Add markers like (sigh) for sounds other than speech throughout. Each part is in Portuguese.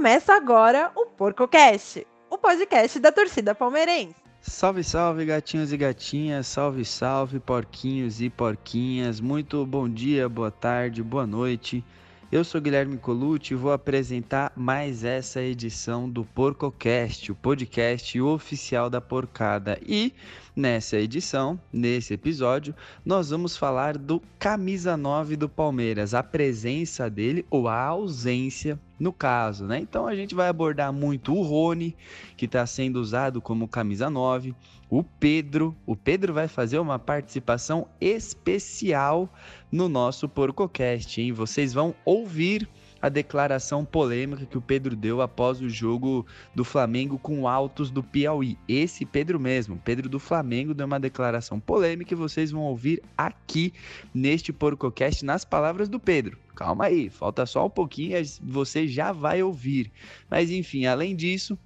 Começa agora o PorcoCast, o podcast da torcida palmeirense. Salve, salve, gatinhos e gatinhas, salve, salve, porquinhos e porquinhas. Muito bom dia, boa tarde, boa noite. Eu sou Guilherme Colucci e vou apresentar mais essa edição do PorcoCast, o podcast oficial da porcada. E nessa edição, nesse episódio, nós vamos falar do camisa 9 do Palmeiras, a presença dele ou a ausência no caso, né? Então a gente vai abordar muito o Rony, que está sendo usado como camisa 9, o Pedro. O Pedro vai fazer uma participação especial no nosso PorcoCast, hein? Vocês vão ouvir a declaração polêmica que o Pedro deu após o jogo do Flamengo com Altos do Piauí. Esse Pedro mesmo, Pedro do Flamengo, deu uma declaração polêmica e vocês vão ouvir aqui neste PorcoCast nas palavras do Pedro. Calma aí, falta só um pouquinho e você já vai ouvir. Mas enfim, além disso,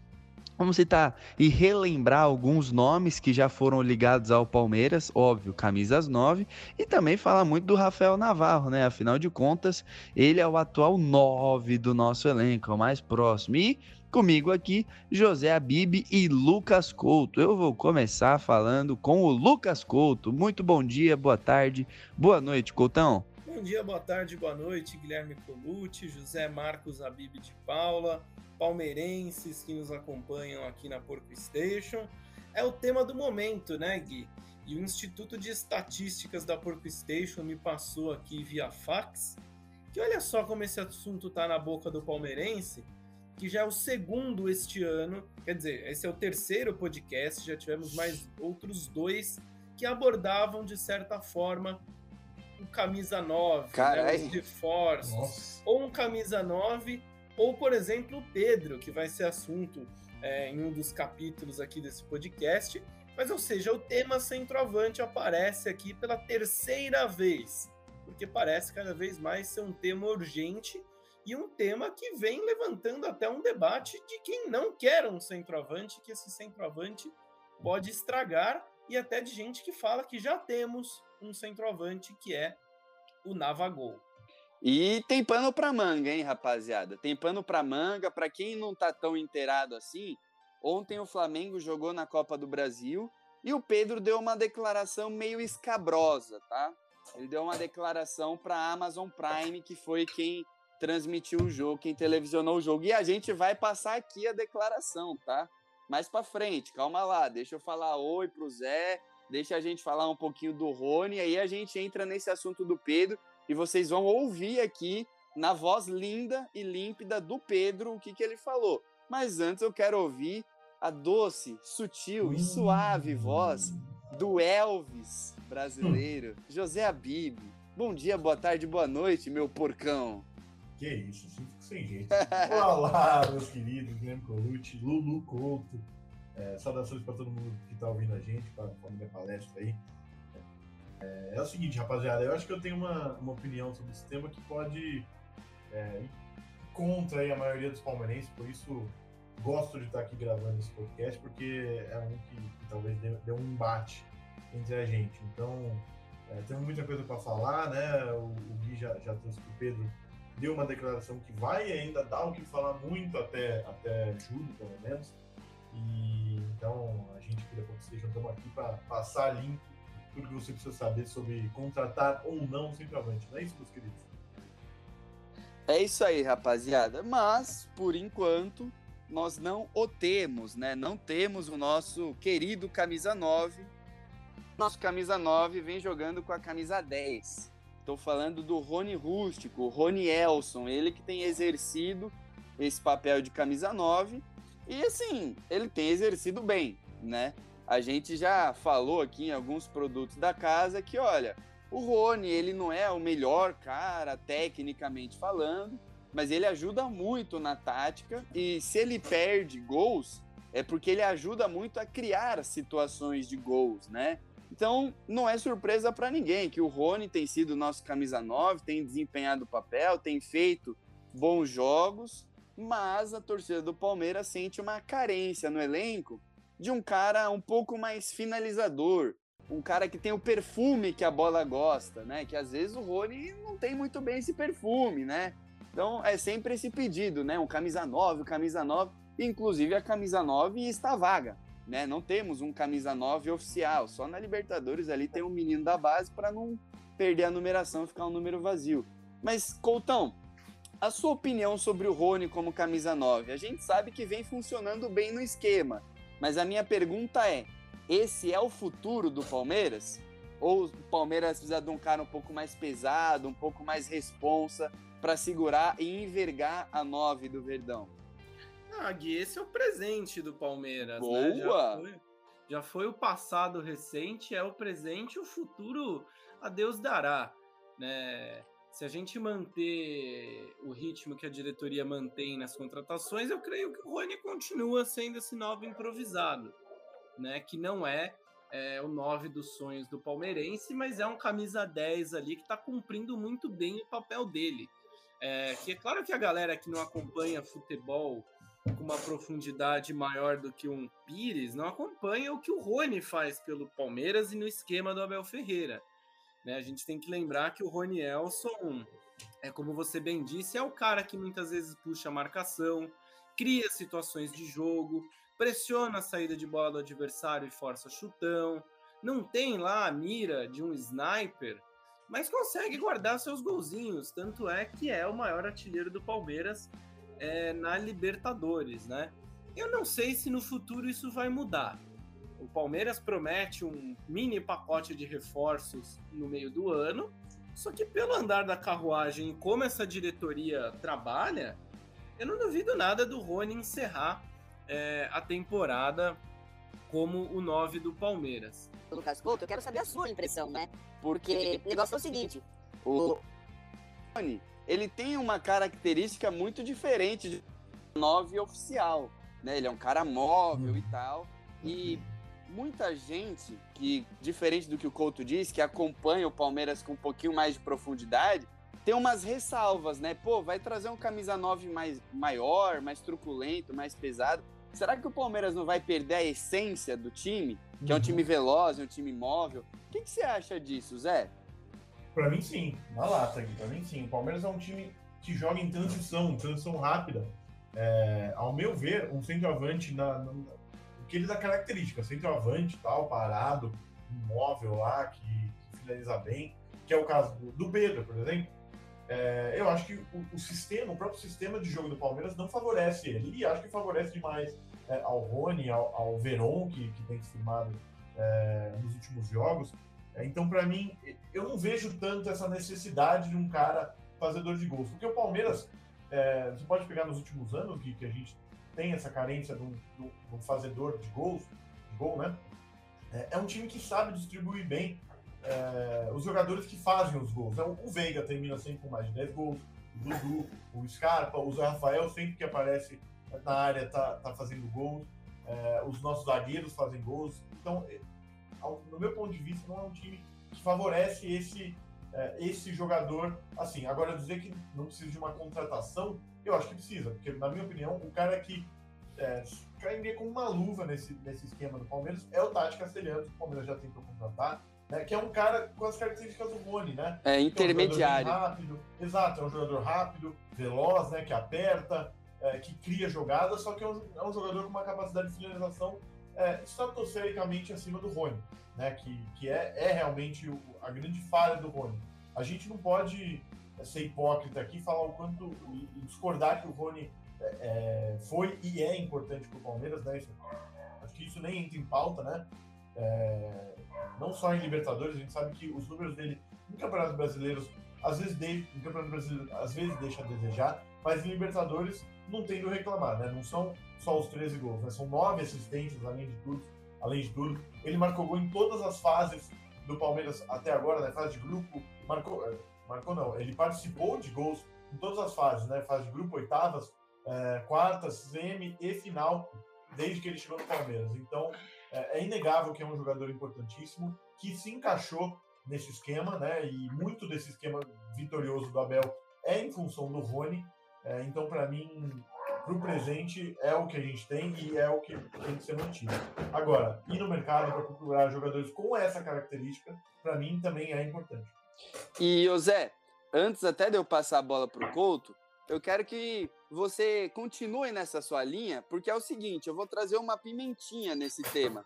Vamos citar e relembrar alguns nomes que já foram ligados ao Palmeiras, óbvio, camisas 9, e também falar muito do Rafael Navarro, né? Afinal de contas, ele é o atual 9 do nosso elenco, é o mais próximo. E comigo aqui, José Abib e Lucas Couto. Eu vou começar falando com o Lucas Couto. Muito bom dia, boa tarde, boa noite, Coutão. Bom dia, boa tarde, boa noite, Guilherme Colucci, José Marcos Abib de Paula, palmeirenses que nos acompanham aqui na Porco Station. É o tema do momento, né, Gui? E o Instituto de Estatísticas da Porco Station me passou aqui via fax que olha só como esse assunto tá na boca do palmeirense, que já é o segundo este ano, quer dizer, esse é o terceiro podcast, já tivemos mais outros dois que abordavam de certa forma um camisa 9, né, um reforços, ou um camisa 9 ou, por exemplo, o Pedro, que vai ser assunto é, em um dos capítulos aqui desse podcast. Mas, ou seja, o tema centroavante aparece aqui pela terceira vez, porque parece cada vez mais ser um tema urgente e um tema que vem levantando até um debate de quem não quer um centroavante, que esse centroavante pode estragar, e até de gente que fala que já temos um centroavante que é o Navagol. E tem pano pra manga, hein, rapaziada? Tem pano pra manga. Pra quem não tá tão inteirado assim, ontem o Flamengo jogou na Copa do Brasil e o Pedro deu uma declaração meio escabrosa, tá? Ele deu uma declaração pra Amazon Prime, que foi quem transmitiu o jogo, quem televisionou o jogo. E a gente vai passar aqui a declaração, tá? Mais pra frente, calma lá, deixa eu falar oi pro Zé, deixa a gente falar um pouquinho do Rony, aí a gente entra nesse assunto do Pedro e vocês vão ouvir aqui na voz linda e límpida do Pedro o que, que ele falou. Mas antes eu quero ouvir a doce, sutil e suave voz do Elvis brasileiro, José Abib. Bom dia, boa tarde, boa noite, meu porcão. Que isso, assim fico sem jeito. Olá, (laughs) meus queridos, Guilherme Colucci, Lulu Couto. É, saudações para todo mundo que está ouvindo a gente, para a minha palestra aí. É, é, o seguinte, rapaziada, eu acho que eu tenho uma, uma opinião sobre esse tema que pode é, ir contra aí a maioria dos palmeirenses, por isso gosto de estar aqui gravando esse podcast, porque é um que, que talvez dê, dê, um embate entre a gente. Então, é, temos muita coisa para falar, né? O, o Gui já, já trouxe que o Pedro deu uma declaração que vai ainda dar o que falar muito até, até julho, pelo menos. E então a gente, queria que estamos aqui para passar limpo tudo que você precisa saber sobre contratar ou não centroavante, não é isso, meus queridos? É isso aí, rapaziada. Mas, por enquanto, nós não o temos, né? Não temos o nosso querido camisa 9. Nosso camisa 9 vem jogando com a camisa 10. Estou falando do Rony Rústico, o Rony Elson, ele que tem exercido esse papel de camisa 9. E assim, ele tem exercido bem, né? A gente já falou aqui em alguns produtos da casa que, olha, o Rony, ele não é o melhor cara, tecnicamente falando, mas ele ajuda muito na tática e se ele perde gols, é porque ele ajuda muito a criar situações de gols, né? Então, não é surpresa para ninguém que o Rony tem sido nosso camisa 9, tem desempenhado o papel, tem feito bons jogos, mas a torcida do Palmeiras sente uma carência no elenco de um cara um pouco mais finalizador, um cara que tem o perfume que a bola gosta, né? Que às vezes o Rony não tem muito bem esse perfume, né? Então é sempre esse pedido, né? Um camisa 9, um camisa 9. Inclusive a camisa 9 está vaga, né? Não temos um camisa 9 oficial. Só na Libertadores ali tem um menino da base para não perder a numeração e ficar um número vazio. Mas, Coutão, a sua opinião sobre o Rony como camisa 9? A gente sabe que vem funcionando bem no esquema, mas a minha pergunta é: esse é o futuro do Palmeiras? Ou o Palmeiras precisa de um cara um pouco mais pesado, um pouco mais responsa para segurar e envergar a 9 do Verdão? Ah, Gui, esse é o presente do Palmeiras. Boa! Né? Já, foi, já foi o passado recente, é o presente, o futuro a Deus dará. Né? Se a gente manter o ritmo que a diretoria mantém nas contratações, eu creio que o Rony continua sendo esse novo improvisado, né? Que não é, é o 9 dos sonhos do palmeirense, mas é um camisa 10 ali que está cumprindo muito bem o papel dele. É, que é claro que a galera que não acompanha futebol com uma profundidade maior do que um Pires não acompanha o que o Rony faz pelo Palmeiras e no esquema do Abel Ferreira. Né? A gente tem que lembrar que o Rony Elson, é como você bem disse, é o cara que muitas vezes puxa a marcação, cria situações de jogo, pressiona a saída de bola do adversário e força chutão, não tem lá a mira de um sniper, mas consegue guardar seus golzinhos, tanto é que é o maior artilheiro do Palmeiras é, na Libertadores, né? Eu não sei se no futuro isso vai mudar. O Palmeiras promete um mini pacote de reforços no meio do ano, só que pelo andar da carruagem e como essa diretoria trabalha, eu não duvido nada do Rony encerrar é, a temporada como o 9 do Palmeiras. Lucas Couto, eu quero saber a sua impressão, né? Porque o negócio é o seguinte: o Rony ele tem uma característica muito diferente de 9 oficial, né? Ele é um cara móvel uhum. e tal. E muita gente que, diferente do que o Couto disse, que acompanha o Palmeiras com um pouquinho mais de profundidade, tem umas ressalvas, né? Pô, vai trazer um camisa 9 mais maior, mais truculento, mais pesado. Será que o Palmeiras não vai perder a essência do time? Que é um uhum. time veloz, um time móvel? O que, que você acha disso, Zé? Para mim, sim. Na lata aqui. Para mim, sim. O Palmeiras é um time que joga em transição, transição rápida. É, ao meu ver, um centroavante, na, na, o que ele dá característica, centroavante tal, parado, imóvel lá, que, que finaliza bem, que é o caso do, do Pedro, por exemplo. É, eu acho que o, o, sistema, o próprio sistema de jogo do Palmeiras não favorece ele. E acho que favorece demais é, ao Rony, ao, ao Veron, que, que tem se firmado é, nos últimos jogos. Então, para mim, eu não vejo tanto essa necessidade de um cara fazedor de gols. Porque o Palmeiras, é, você pode pegar nos últimos anos, que, que a gente tem essa carência de um, de um fazedor de gols, de gol, né? É, é, um time que sabe distribuir bem é, os jogadores que fazem os gols. Então, o Veiga termina sempre com mais de 10 gols, o Dudu, o Scarpa, o Zé Rafael, sempre que aparece na área, tá, tá fazendo gols. É, os nossos zagueiros fazem gols. Então, no meu ponto de vista, não é um time que favorece esse, é, esse jogador. Assim, agora dizer que não precisa de uma contratação, eu acho que precisa, porque, na minha opinião, o cara que é, cairia com uma luva nesse, nesse esquema do Palmeiras é o Tati Castelhanos, que o Palmeiras já tentou contratar. Né, que é um cara com as características do Rony, né? É intermediário. É um rápido, exato, é um jogador rápido, veloz, né? Que aperta, é, que cria jogadas, só que é um, é um jogador com uma capacidade de finalização é, estratosfericamente acima do Rony, né? Que, que é, é realmente o, a grande falha do Rony. A gente não pode é, ser hipócrita aqui e falar o quanto e, discordar que o Rony é, é, foi e é importante para o Palmeiras, né? Isso, acho que isso nem entra em pauta, né? É, não só em Libertadores, a gente sabe que os números dele em Campeonatos Brasileiros às vezes, de, em Campeonato Brasileiro, às vezes deixa a desejar, mas em Libertadores não tem do reclamar, né? Não são só os 13 gols, né? São nove assistências, além de tudo. Além de tudo, ele marcou gol em todas as fases do Palmeiras até agora, né? Fase de grupo, marcou, é, marcou não, ele participou de gols em todas as fases, né? Fase de grupo, oitavas, é, quartas, semi e final, desde que ele chegou no Palmeiras. Então, é, é inegável que é um jogador importantíssimo, que se encaixou nesse esquema, né? E muito desse esquema vitorioso do Abel é em função do Rony. É, então, para mim, para o presente, é o que a gente tem e é o que tem que ser mantido. Agora, ir no mercado para procurar jogadores com essa característica, para mim também é importante. E, José, antes até de eu passar a bola para o Couto, eu quero que você continue nessa sua linha, porque é o seguinte, eu vou trazer uma pimentinha nesse tema,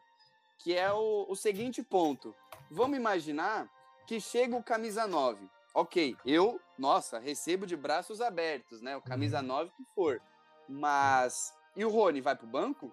que é o, o seguinte ponto. Vamos imaginar que chega o camisa 9. Ok, eu, nossa, recebo de braços abertos, né? O camisa 9 que for. Mas. E o Rony vai pro banco?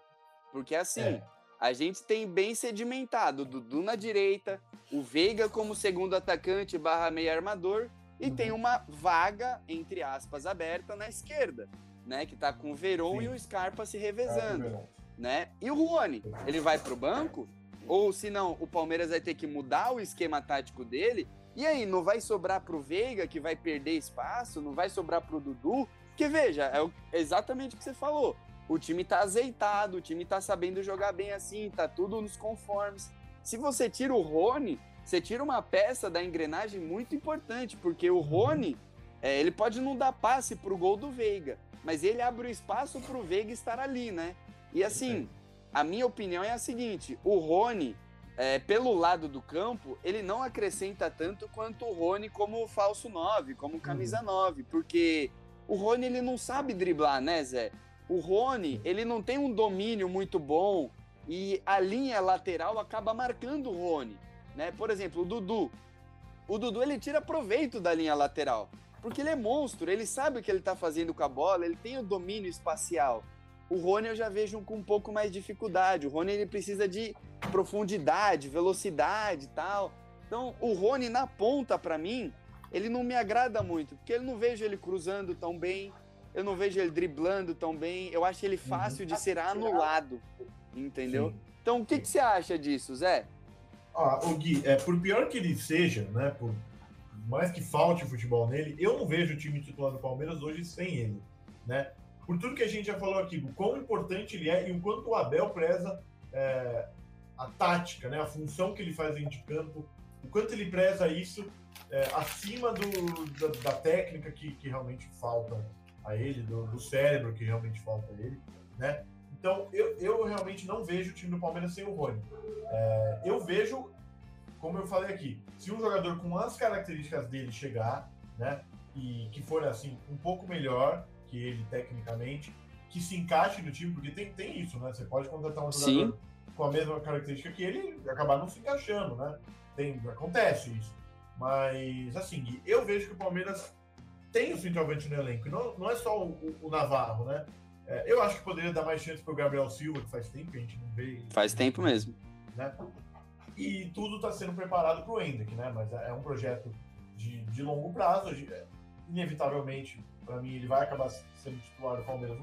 Porque assim, é. a gente tem bem sedimentado o Dudu na direita, o Veiga como segundo atacante barra meio armador, e uhum. tem uma vaga, entre aspas, aberta na esquerda, né? Que tá com o Veron Sim. e o Scarpa se revezando, é, né? E o Rony, ele vai pro banco? Ou se não, o Palmeiras vai ter que mudar o esquema tático dele? E aí, não vai sobrar pro Veiga, que vai perder espaço? Não vai sobrar pro Dudu? Porque veja, é exatamente o que você falou. O time tá azeitado, o time tá sabendo jogar bem assim, tá tudo nos conformes. Se você tira o Rony, você tira uma peça da engrenagem muito importante, porque o Rony, é, ele pode não dar passe pro gol do Veiga, mas ele abre o espaço pro Veiga estar ali, né? E assim, a minha opinião é a seguinte: o Rony, é, pelo lado do campo, ele não acrescenta tanto quanto o Rony como falso 9, como camisa uhum. 9, porque o Rony ele não sabe driblar, né, Zé? O Rony, ele não tem um domínio muito bom e a linha lateral acaba marcando o Rony né? Por exemplo, o Dudu. O Dudu ele tira proveito da linha lateral, porque ele é monstro, ele sabe o que ele está fazendo com a bola, ele tem o domínio espacial. O Rony eu já vejo com um pouco mais dificuldade. O Rony ele precisa de profundidade, velocidade e tal. Então, o Rony na ponta para mim, ele não me agrada muito, porque eu não vejo ele cruzando tão bem, eu não vejo ele driblando tão bem, eu acho ele fácil uhum. de ser anulado, entendeu? Sim. Então, o que, que você acha disso, Zé? Ah, o Gui, é, por pior que ele seja, né? Por mais que falte futebol nele, eu não vejo o time titular do Palmeiras hoje sem ele, né? Por tudo que a gente já falou aqui, o quão importante ele é e o quanto o Abel preza é, a tática, né? A função que ele faz dentro de campo, o quanto ele preza isso é, acima do, da, da técnica que, que, realmente falta a ele, do, do, cérebro que realmente falta a ele, né? Então, eu, eu realmente não vejo o time do Palmeiras sem o Rony. É, eu vejo, como eu falei aqui, se um jogador com as características dele chegar, né, e que for assim um pouco melhor que ele tecnicamente, que se encaixe no time, porque tem, tem isso, né? Você pode contratar um jogador Sim. Com a mesma característica que ele acabar não se encaixando, né? Tem, acontece isso. Mas, assim, eu vejo que o Palmeiras tem o centroavante no elenco. Não, não é só o, o Navarro, né? É, eu acho que poderia dar mais chance para o Gabriel Silva, que faz tempo que a gente não vê. Faz tempo mesmo né? E tudo está sendo preparado para o Hendrick, né? Mas é, é um projeto de, de longo prazo. É, inevitavelmente, para mim, ele vai acabar sendo titular do Palmeiras,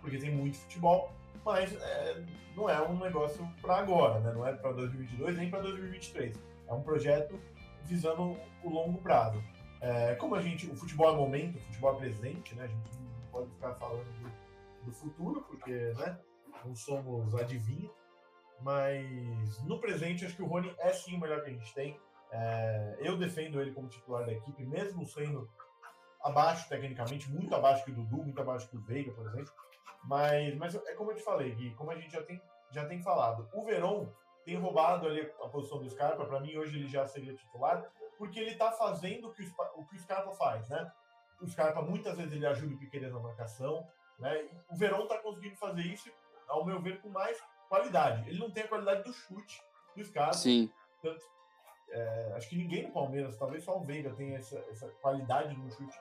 porque tem muito futebol, mas é, não é um negócio para agora, né? Não é para 2022 nem para 2023. É um projeto visando o longo prazo. É, como a gente, o futebol é momento, o futebol é presente, né? A gente não pode ficar falando do, do futuro, porque, né? Não somos adivinhos. Mas no presente, acho que o Rony é sim o melhor que a gente tem. É, eu defendo ele como titular da equipe, mesmo sendo abaixo tecnicamente, muito abaixo que o Dudu, muito abaixo que o Veiga, por exemplo. Mas, mas é como eu te falei, Gui, como a gente já tem, já tem falado, o Verón tem roubado ali a posição do Scarpa. Para mim, hoje ele já seria titular, porque ele está fazendo o que o, o que o Scarpa faz, né? O Scarpa muitas vezes ele ajuda o Piqueires na marcação, né? O Verón está conseguindo fazer isso, ao meu ver, com mais qualidade. Ele não tem a qualidade do chute dos caras. Sim. Tanto, é, acho que ninguém no Palmeiras, talvez só o Veiga tenha essa, essa qualidade no chute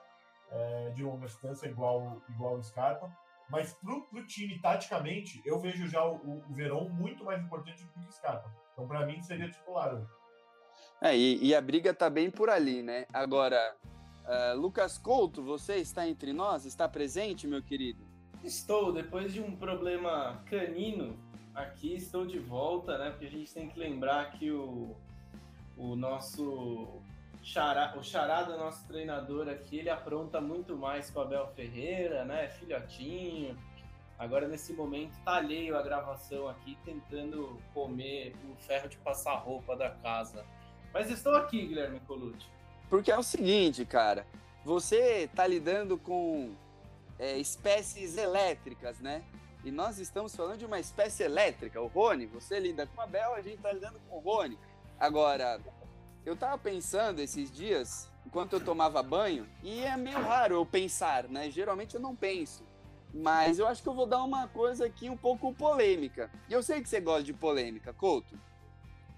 é, de longa distância igual, igual o Scarpa. Mas pro, pro time, taticamente, eu vejo já o, o Verão muito mais importante do que o Scarpa. Então, para mim, seria titular hoje. É, e, e, a briga tá bem por ali, né? Agora, uh, Lucas Couto, você está entre nós? Está presente, meu querido? Estou, depois de um problema canino aqui estou de volta, né? Porque a gente tem que lembrar que o, o nosso xará, o charada nosso treinador aqui, ele apronta muito mais com o Abel Ferreira, né? Filhotinho. Agora, nesse momento, tá alheio a gravação aqui, tentando comer o ferro de passar roupa da casa. Mas estou aqui, Guilherme Colucci. Porque é o seguinte, cara. Você tá lidando com é, espécies elétricas, né? E nós estamos falando de uma espécie elétrica. O Rony, você lida com a Bel, a gente está lidando com o Rony. Agora, eu estava pensando esses dias enquanto eu tomava banho, e é meio raro eu pensar, né? Geralmente eu não penso. Mas eu acho que eu vou dar uma coisa aqui um pouco polêmica. E eu sei que você gosta de polêmica, Couto.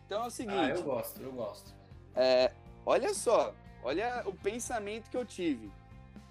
Então é o seguinte. Ah, eu gosto, eu gosto. É, olha só, olha o pensamento que eu tive.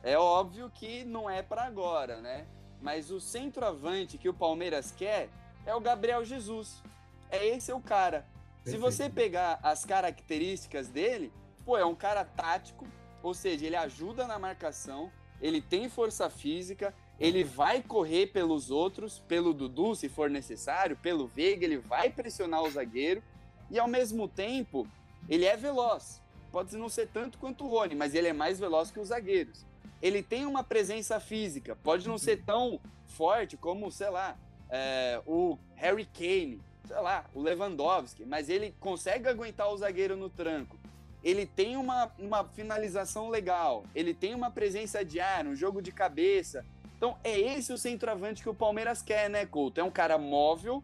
É óbvio que não é para agora, né? Mas o centroavante que o Palmeiras quer é o Gabriel Jesus. É esse é o cara. Perfeito. Se você pegar as características dele, pô, é um cara tático, ou seja, ele ajuda na marcação, ele tem força física, ele vai correr pelos outros, pelo Dudu, se for necessário, pelo Veiga, ele vai pressionar o zagueiro e ao mesmo tempo ele é veloz. Pode não ser tanto quanto o Rony, mas ele é mais veloz que os zagueiros. Ele tem uma presença física, pode não ser tão forte como, sei lá, é, o Harry Kane, sei lá, o Lewandowski, mas ele consegue aguentar o zagueiro no tranco. Ele tem uma, uma finalização legal, ele tem uma presença de ar, um jogo de cabeça. Então é esse o centroavante que o Palmeiras quer, né, Couto? É um cara móvel,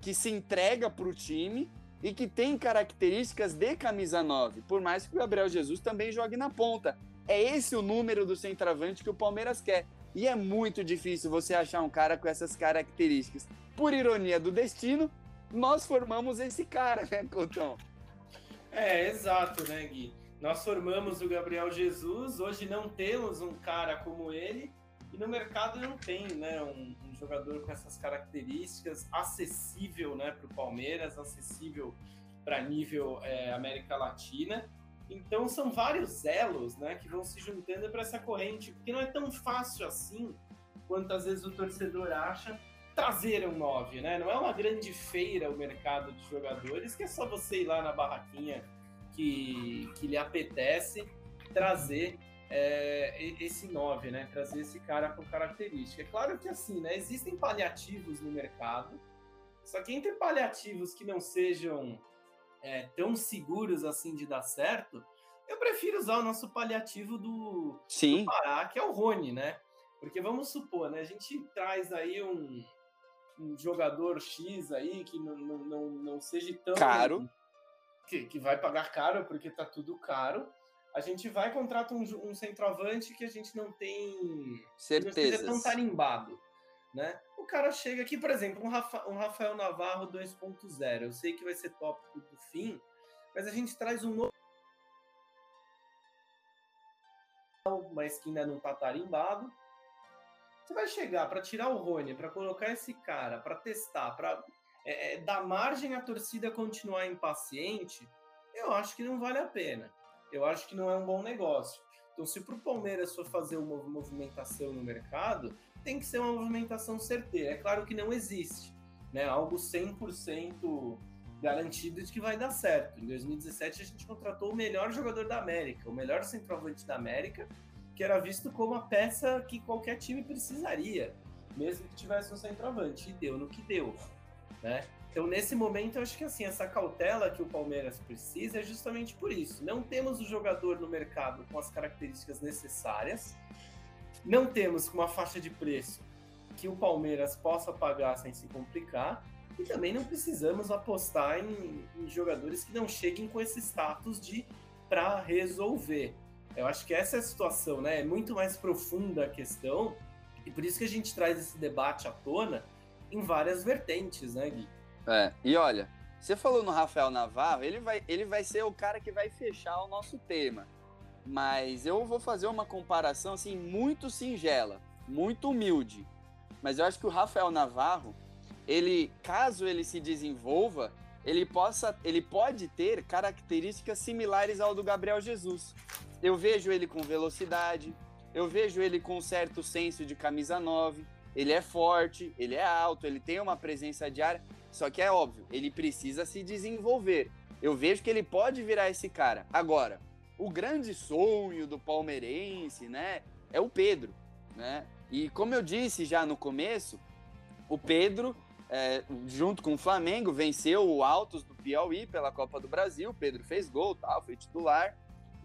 que se entrega para o time e que tem características de camisa 9, por mais que o Gabriel Jesus também jogue na ponta. É esse o número do centroavante que o Palmeiras quer. E é muito difícil você achar um cara com essas características. Por ironia do destino, nós formamos esse cara, né, Coutão? É, exato, né, Gui? Nós formamos o Gabriel Jesus, hoje não temos um cara como ele, e no mercado não tem né, um, um jogador com essas características, acessível né, para o Palmeiras, acessível para nível é, América Latina. Então são vários elos né, que vão se juntando para essa corrente, porque não é tão fácil assim quanto às vezes o torcedor acha trazer um 9, né? Não é uma grande feira o mercado de jogadores, que é só você ir lá na barraquinha que, que lhe apetece trazer é, esse 9, né? Trazer esse cara com característica. É claro que assim, né? Existem paliativos no mercado, só que entre paliativos que não sejam é, tão seguros assim de dar certo, eu prefiro usar o nosso paliativo do, Sim. do Pará, que é o Rony, né? Porque vamos supor, né? A gente traz aí um, um jogador X aí que não, não, não, não seja tão. Caro. Que, que vai pagar caro, porque tá tudo caro. A gente vai contratar um, um centroavante que a gente não tem. Certeza. Não tão tarimbado. Né? O cara chega aqui, por exemplo, um, Rafa, um Rafael Navarro 2.0. Eu sei que vai ser tópico do fim, mas a gente traz um novo. Mas que ainda não tá tarimbado você vai chegar para tirar o Rony, para colocar esse cara, para testar, para é, é, dar margem à torcida continuar impaciente, eu acho que não vale a pena. Eu acho que não é um bom negócio. Então, se para o Palmeiras for fazer uma movimentação no mercado, tem que ser uma movimentação certeira. É claro que não existe né, algo 100% garantido de que vai dar certo. Em 2017, a gente contratou o melhor jogador da América, o melhor centroavante da América, que era visto como a peça que qualquer time precisaria, mesmo que tivesse um centroavante, e deu no que deu, né? Então, nesse momento, eu acho que assim, essa cautela que o Palmeiras precisa é justamente por isso. Não temos o jogador no mercado com as características necessárias, não temos com uma faixa de preço que o Palmeiras possa pagar sem se complicar, e também não precisamos apostar em, em jogadores que não cheguem com esse status de para resolver. Eu acho que essa é a situação, né? É muito mais profunda a questão, e por isso que a gente traz esse debate à tona em várias vertentes, né, Gui? É, e olha, você falou no Rafael Navarro, ele vai, ele vai ser o cara que vai fechar o nosso tema. Mas eu vou fazer uma comparação assim muito singela, muito humilde. Mas eu acho que o Rafael Navarro, ele, caso ele se desenvolva, ele possa, ele pode ter características similares ao do Gabriel Jesus. Eu vejo ele com velocidade, eu vejo ele com certo senso de camisa 9. Ele é forte, ele é alto, ele tem uma presença de área. Só que é óbvio, ele precisa se desenvolver. Eu vejo que ele pode virar esse cara. Agora, o grande sonho do palmeirense, né, é o Pedro, né? E como eu disse já no começo, o Pedro, é, junto com o Flamengo, venceu o Altos do Piauí pela Copa do Brasil. O Pedro fez gol, tal, foi titular.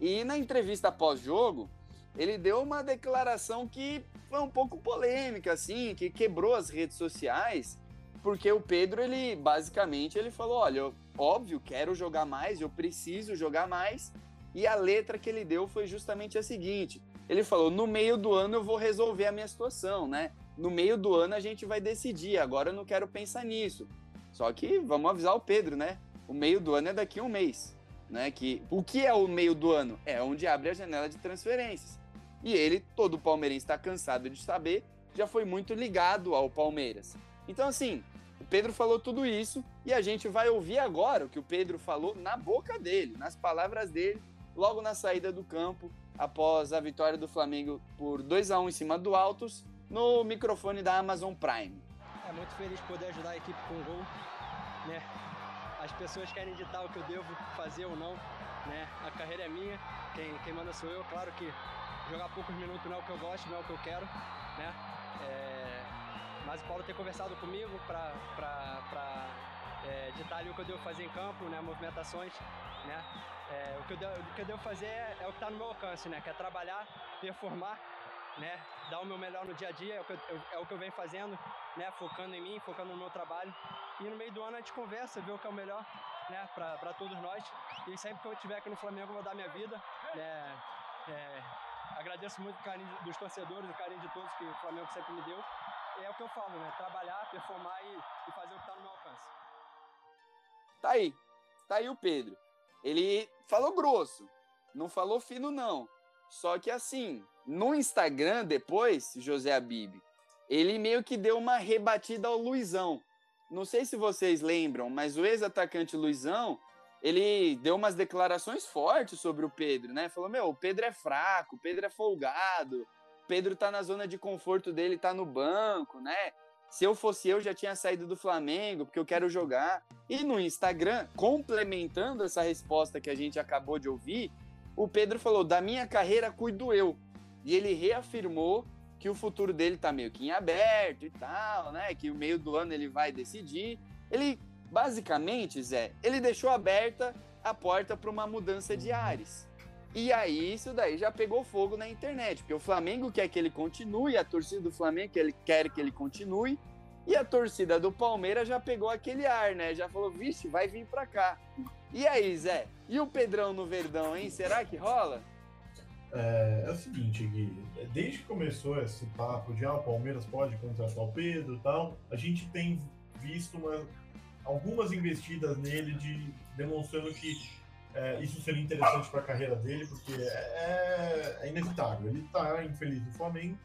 E na entrevista pós-jogo, ele deu uma declaração que foi um pouco polêmica, assim, que quebrou as redes sociais, porque o Pedro, ele basicamente ele falou: olha, eu, óbvio, quero jogar mais, eu preciso jogar mais, E a letra que ele deu foi justamente a seguinte: ele falou, no meio do ano eu vou resolver a minha situação, né? No meio do ano a gente vai decidir, agora eu não quero pensar nisso. Só que vamos avisar o Pedro, né? O meio do ano é daqui a um mês. Né? Que, o que é o meio do ano? É onde abre a janela de transferências. E ele, todo palmeirense está cansado de saber, já foi muito ligado ao Palmeiras. Então, assim, o Pedro falou tudo isso e a gente vai ouvir agora o que o Pedro falou na boca dele, nas palavras dele, logo na saída do campo, após a vitória do Flamengo por 2 a 1 em cima do Altos, no microfone da Amazon Prime. É muito feliz poder ajudar a equipe com gol, né? As pessoas querem ditar o que eu devo fazer ou não, né? A carreira é minha, quem, quem manda sou eu. Claro que jogar poucos minutos não é o que eu gosto, não é o que eu quero, né? É... Mas o Paulo tem conversado comigo para é, ditar ali o que eu devo fazer em campo, né? Movimentações, né? É, o, que eu devo, o que eu devo fazer é, é o que está no meu alcance, né? Que é trabalhar, performar, né? Dar o meu melhor no dia a dia, é o que eu, é o que eu venho fazendo, né? Focando em mim, focando no meu trabalho. E no meio do ano a gente conversa, vê o que é o melhor, né? Para todos nós. E sempre que eu estiver aqui no Flamengo, eu vou dar minha vida, né? É, agradeço muito o carinho dos torcedores, o carinho de todos que o Flamengo sempre me deu. E é o que eu falo, né? Trabalhar, performar e, e fazer o que está no meu alcance. Tá aí. Tá aí o Pedro. Ele falou grosso, não falou fino, não. Só que assim, no Instagram, depois, José Abib, ele meio que deu uma rebatida ao Luizão. Não sei se vocês lembram, mas o ex-atacante Luizão, ele deu umas declarações fortes sobre o Pedro, né? Falou: Meu, o Pedro é fraco, o Pedro é folgado, o Pedro tá na zona de conforto dele, tá no banco, né? Se eu fosse eu, já tinha saído do Flamengo, porque eu quero jogar. E no Instagram, complementando essa resposta que a gente acabou de ouvir, o Pedro falou: da minha carreira cuido eu. E ele reafirmou que o futuro dele tá meio que em aberto e tal, né? Que o meio do ano ele vai decidir. Ele, basicamente, Zé, ele deixou aberta a porta para uma mudança de ares. E aí, isso daí já pegou fogo na internet, porque o Flamengo quer que ele continue, a torcida do Flamengo quer que ele continue, e a torcida do Palmeiras já pegou aquele ar, né? Já falou, vixe, vai vir pra cá. E aí, Zé? E o Pedrão no Verdão, hein? Será que rola? É, é o seguinte, Gui, desde que começou esse papo de ah, o Palmeiras pode contratar o Pedro e tal, a gente tem visto uma, algumas investidas nele de, demonstrando que é, isso seria interessante para a carreira dele, porque é, é, inevitável. Ele está infeliz no Flamengo,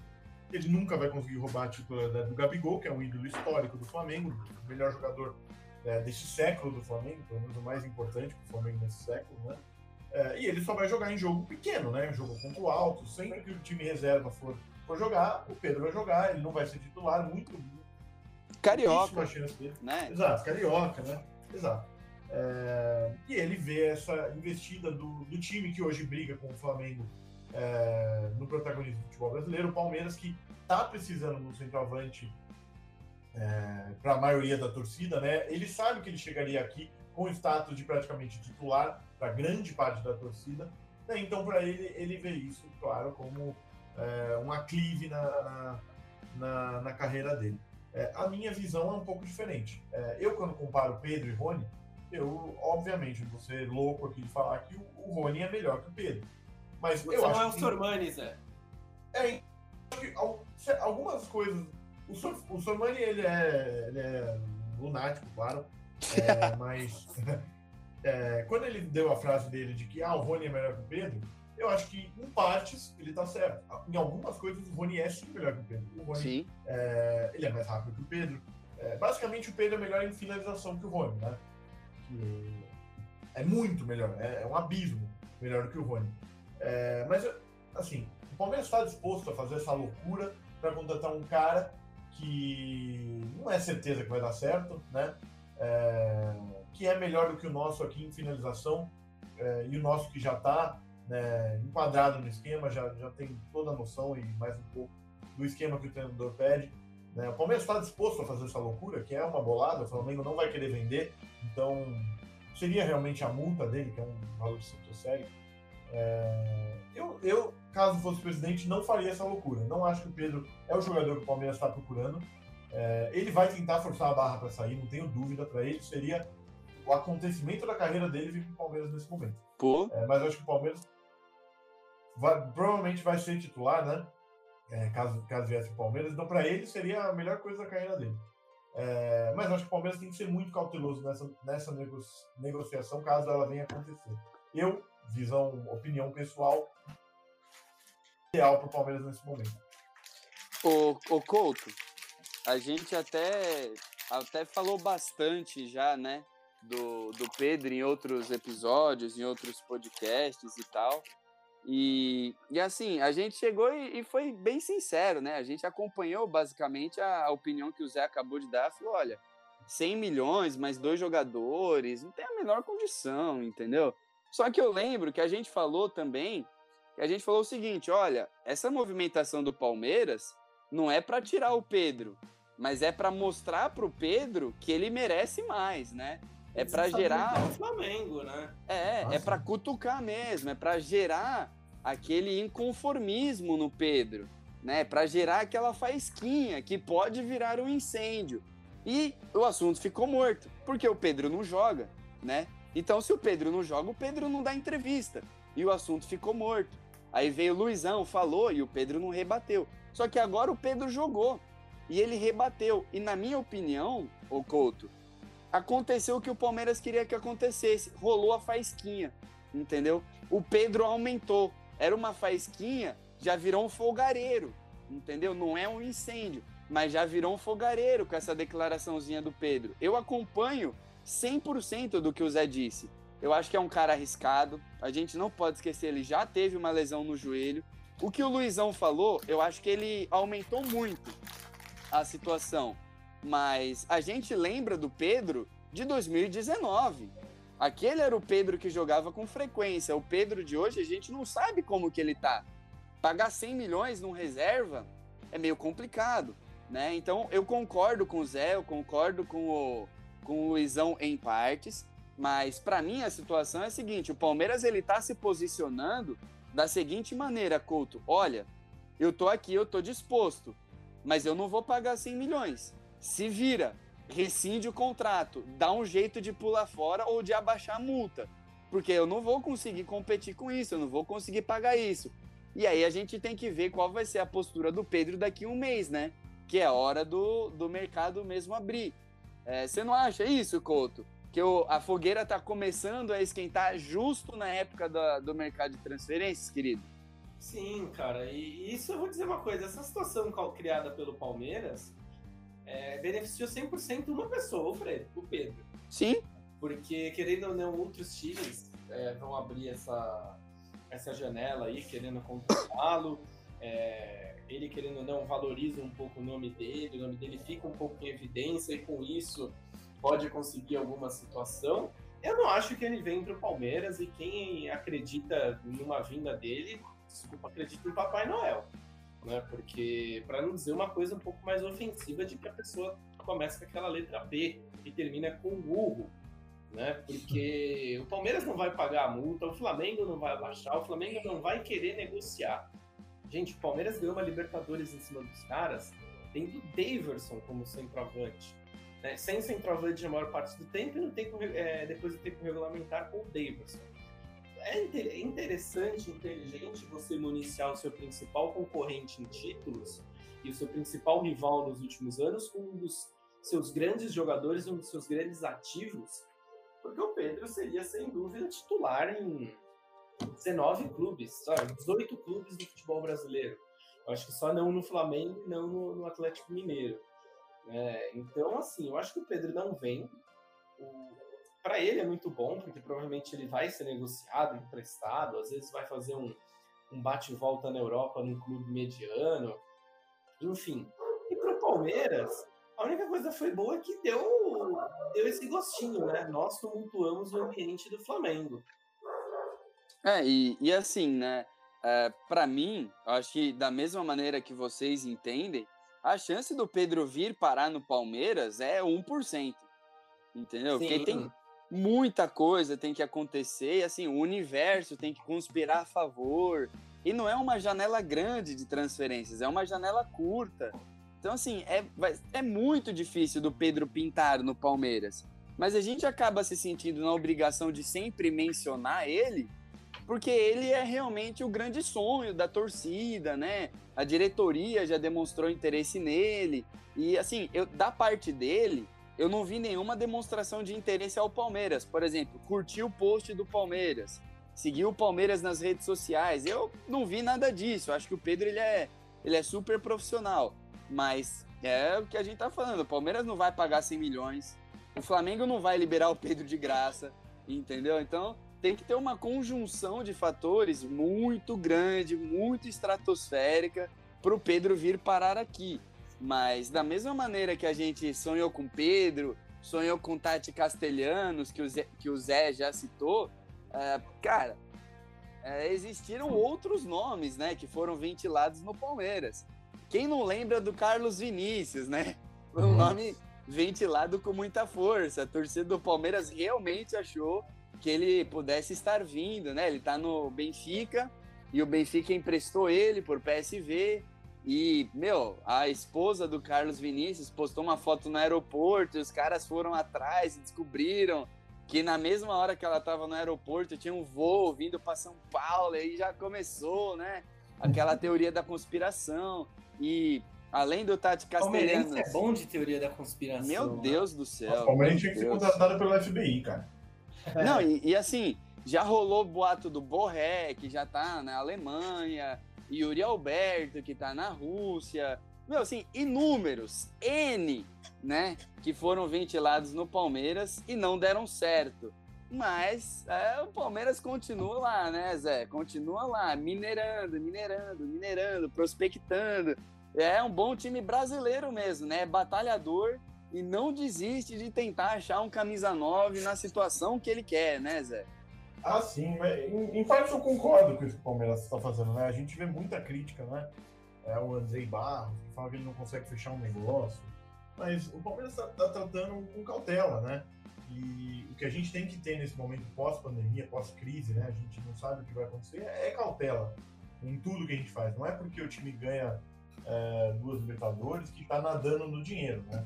ele nunca vai conseguir roubar a titularidade do Gabigol, que é um ídolo histórico do Flamengo, o melhor jogador é, deste século do Flamengo, pelo menos o mais importante para o Flamengo nesse século, né? É, e ele só vai jogar em jogo pequeno, né? Jogo contra o alto. Sempre que o time reserva for, for jogar, o Pedro vai jogar, ele não vai ser titular, muito. Carioca. Né? Exato, carioca, né? Exato. É, e ele vê essa investida do, do, time que hoje briga com o Flamengo é, no protagonismo do futebol brasileiro, o Palmeiras que está precisando no centroavante é, para a maioria da torcida, né? Ele sabe que ele chegaria aqui com status de praticamente titular para grande parte da torcida, né? então para ele ele vê isso, claro, como é, um aclive na, na, na, na carreira dele. É, a minha visão é um pouco diferente. É, eu quando comparo Pedro e Rony, eu obviamente vou ser louco aqui de falar que o, o Rony é melhor que o Pedro, mas Você eu não acho é o Sormani, Zé. É, algumas coisas o, Sor, o Sormani, ele é, ele é lunático, claro, é, (laughs) mas é, quando ele deu a frase dele de que ah, o Rony é melhor que o Pedro, eu acho que em partes ele tá certo. Em algumas coisas o Rony é sim melhor que o Pedro. O Rony, sim. É, ele é mais rápido que o Pedro. É, basicamente o Pedro é melhor em finalização que o Rony, né? Que é muito melhor, é, é um abismo melhor do que o Rony. É, mas, assim, o Palmeiras está disposto a fazer essa loucura para contratar um cara que não é certeza que vai dar certo, né? É, que é melhor do que o nosso aqui em finalização é, e o nosso que já está né, enquadrado no esquema, já, já tem toda a noção e mais um pouco do esquema que o treinador pede. Né? O Palmeiras está disposto a fazer essa loucura, que é uma bolada, o Flamengo não vai querer vender, então seria realmente a multa dele, que é um valor de sério. É, eu, eu, caso fosse presidente, não faria essa loucura. Não acho que o Pedro é o jogador que o Palmeiras está procurando. É, ele vai tentar forçar a barra para sair, não tenho dúvida. Para ele seria o acontecimento da carreira dele vir para o Palmeiras nesse momento. Pô. É, mas acho que o Palmeiras vai, provavelmente vai ser titular, né? É, caso, caso viesse o Palmeiras. Então, para ele, seria a melhor coisa da carreira dele. É, mas acho que o Palmeiras tem que ser muito cauteloso nessa, nessa nego, negociação, caso ela venha acontecer. Eu, visão, opinião pessoal, ideal para o Palmeiras nesse momento. O, o Couto, a gente até, até falou bastante já, né? Do, do Pedro em outros episódios, em outros podcasts e tal. E, e assim, a gente chegou e, e, foi bem sincero, né? A gente acompanhou basicamente a, a, opinião que o Zé acabou de dar. Falou: olha, 100 milhões, mais dois jogadores, não tem a menor condição, entendeu? Só que eu lembro que a gente falou também, que a gente falou o seguinte: olha, essa movimentação do Palmeiras não é para tirar o Pedro, mas é para mostrar para o Pedro que ele merece mais, né? É para gerar o Flamengo, né? É, Nossa. é para cutucar mesmo, é para gerar aquele inconformismo no Pedro, né? Para gerar aquela faísquinha que pode virar um incêndio. E o assunto ficou morto, porque o Pedro não joga, né? Então, se o Pedro não joga, o Pedro não dá entrevista. E o assunto ficou morto. Aí veio o Luizão, falou e o Pedro não rebateu. Só que agora o Pedro jogou e ele rebateu. E na minha opinião, o Couto, aconteceu o que o Palmeiras queria que acontecesse. Rolou a faísquinha, entendeu? O Pedro aumentou. Era uma faísquinha, já virou um fogareiro, entendeu? Não é um incêndio, mas já virou um fogareiro com essa declaraçãozinha do Pedro. Eu acompanho 100% do que o Zé disse. Eu acho que é um cara arriscado. A gente não pode esquecer, ele já teve uma lesão no joelho. O que o Luizão falou, eu acho que ele aumentou muito a situação. Mas a gente lembra do Pedro de 2019. Aquele era o Pedro que jogava com frequência. O Pedro de hoje a gente não sabe como que ele tá. Pagar 100 milhões num reserva é meio complicado, né? Então eu concordo com o Zé, eu concordo com o, com o Luizão em partes, mas para mim a situação é a seguinte: o Palmeiras ele tá se posicionando da seguinte maneira, Couto: olha, eu tô aqui, eu tô disposto, mas eu não vou pagar 100 milhões se vira, rescinde o contrato, dá um jeito de pular fora ou de abaixar a multa. Porque eu não vou conseguir competir com isso, eu não vou conseguir pagar isso. E aí a gente tem que ver qual vai ser a postura do Pedro daqui a um mês, né? Que é hora do, do mercado mesmo abrir. É, você não acha isso, Couto? Que o, a fogueira tá começando a esquentar justo na época do, do mercado de transferências, querido? Sim, cara. E, isso eu vou dizer uma coisa: essa situação criada pelo Palmeiras é, beneficiou 100% uma pessoa, o Pedro. Sim. Porque, querendo ou não, outros times é, vão abrir essa, essa janela aí, querendo contratá-lo. É, ele, querendo ou não, valoriza um pouco o nome dele, o nome dele fica um pouco em evidência e com isso pode conseguir alguma situação. Eu não acho que ele vem para o Palmeiras e quem acredita numa vinda dele, desculpa, acredita em Papai Noel né? Porque, para não dizer uma coisa um pouco mais ofensiva de que a pessoa começa com aquela letra B e termina com burro, né? Porque o Palmeiras não vai pagar a multa, o Flamengo não vai abaixar, o Flamengo não vai querer negociar. Gente, o Palmeiras ganhou uma Libertadores em cima dos caras, tendo Daverson como centroavante. Né? Sem centroavante a maior parte do tempo e no tempo, é, depois do tempo regulamentar com o Daverson é interessante, inteligente você municiar o seu principal concorrente em títulos e o seu principal rival nos últimos anos com um dos seus grandes jogadores, um dos seus grandes ativos, porque o Pedro seria sem dúvida titular em 19 clubes, sabe? 18 clubes do futebol brasileiro. Eu acho que só não no Flamengo e não no Atlético Mineiro. É, então, assim, eu acho que o Pedro não vem. Para ele é muito bom, porque provavelmente ele vai ser negociado, emprestado, às vezes vai fazer um, um bate-volta na Europa num clube mediano, enfim. E para o Palmeiras, a única coisa foi boa é que deu, deu esse gostinho, né? Nós tumultuamos o ambiente do Flamengo. É, e, e assim, né? É, para mim, acho que da mesma maneira que vocês entendem, a chance do Pedro vir parar no Palmeiras é 1%. Entendeu? Sim. Porque tem, muita coisa tem que acontecer, e assim, o universo tem que conspirar a favor. E não é uma janela grande de transferências, é uma janela curta. Então, assim, é, é muito difícil do Pedro pintar no Palmeiras. mas a gente acaba se sentindo na obrigação de sempre mencionar ele, porque ele é realmente o grande sonho da torcida, né? A diretoria já demonstrou interesse nele. E assim, eu, da parte dele, eu não vi nenhuma demonstração de interesse ao Palmeiras. Por exemplo, curtiu o post do Palmeiras, seguiu o Palmeiras nas redes sociais. Eu não vi nada disso. Eu acho que o Pedro ele é, ele é super profissional. Mas é o que a gente tá falando. O Palmeiras não vai pagar 100 milhões. O Flamengo não vai liberar o Pedro de graça. Entendeu? Então, tem que ter uma conjunção de fatores muito grande, muito estratosférica para o Pedro vir parar aqui. Mas da mesma maneira que a gente sonhou com Pedro, sonhou com Tati Castelhanos, que o Zé, que o Zé já citou, é, cara, é, existiram outros nomes, né, que foram ventilados no Palmeiras. Quem não lembra do Carlos Vinícius, né? Um uhum. nome ventilado com muita força. A torcida do Palmeiras realmente achou que ele pudesse estar vindo, né? Ele está no Benfica e o Benfica emprestou ele por PSV. E, meu, a esposa do Carlos Vinícius postou uma foto no aeroporto e os caras foram atrás e descobriram que na mesma hora que ela estava no aeroporto tinha um voo vindo para São Paulo e aí já começou, né? Aquela (laughs) teoria da conspiração. E além do Tati Castelhanos... é bom de teoria da conspiração. Meu né? Deus do céu. O Palmeiras tinha que ser contratado pelo FBI, cara. É. Não, e, e, assim, já rolou boato do Borré, que já tá na Alemanha, Yuri Alberto, que tá na Rússia. Meu, assim, inúmeros, N, né, que foram ventilados no Palmeiras e não deram certo. Mas é, o Palmeiras continua lá, né, Zé? Continua lá, minerando, minerando, minerando, prospectando. É um bom time brasileiro mesmo, né? Batalhador e não desiste de tentar achar um camisa 9 na situação que ele quer, né, Zé? Ah, sim. Em, em parte eu concordo com isso que o Palmeiras está fazendo, né? A gente vê muita crítica, né? É o Andrei Barros, que fala que ele não consegue fechar um negócio. Mas o Palmeiras está tá tratando com cautela, né? E o que a gente tem que ter nesse momento pós-pandemia, pós-crise, né? A gente não sabe o que vai acontecer, é cautela em tudo que a gente faz. Não é porque o time ganha é, duas Libertadores que está nadando no dinheiro, né?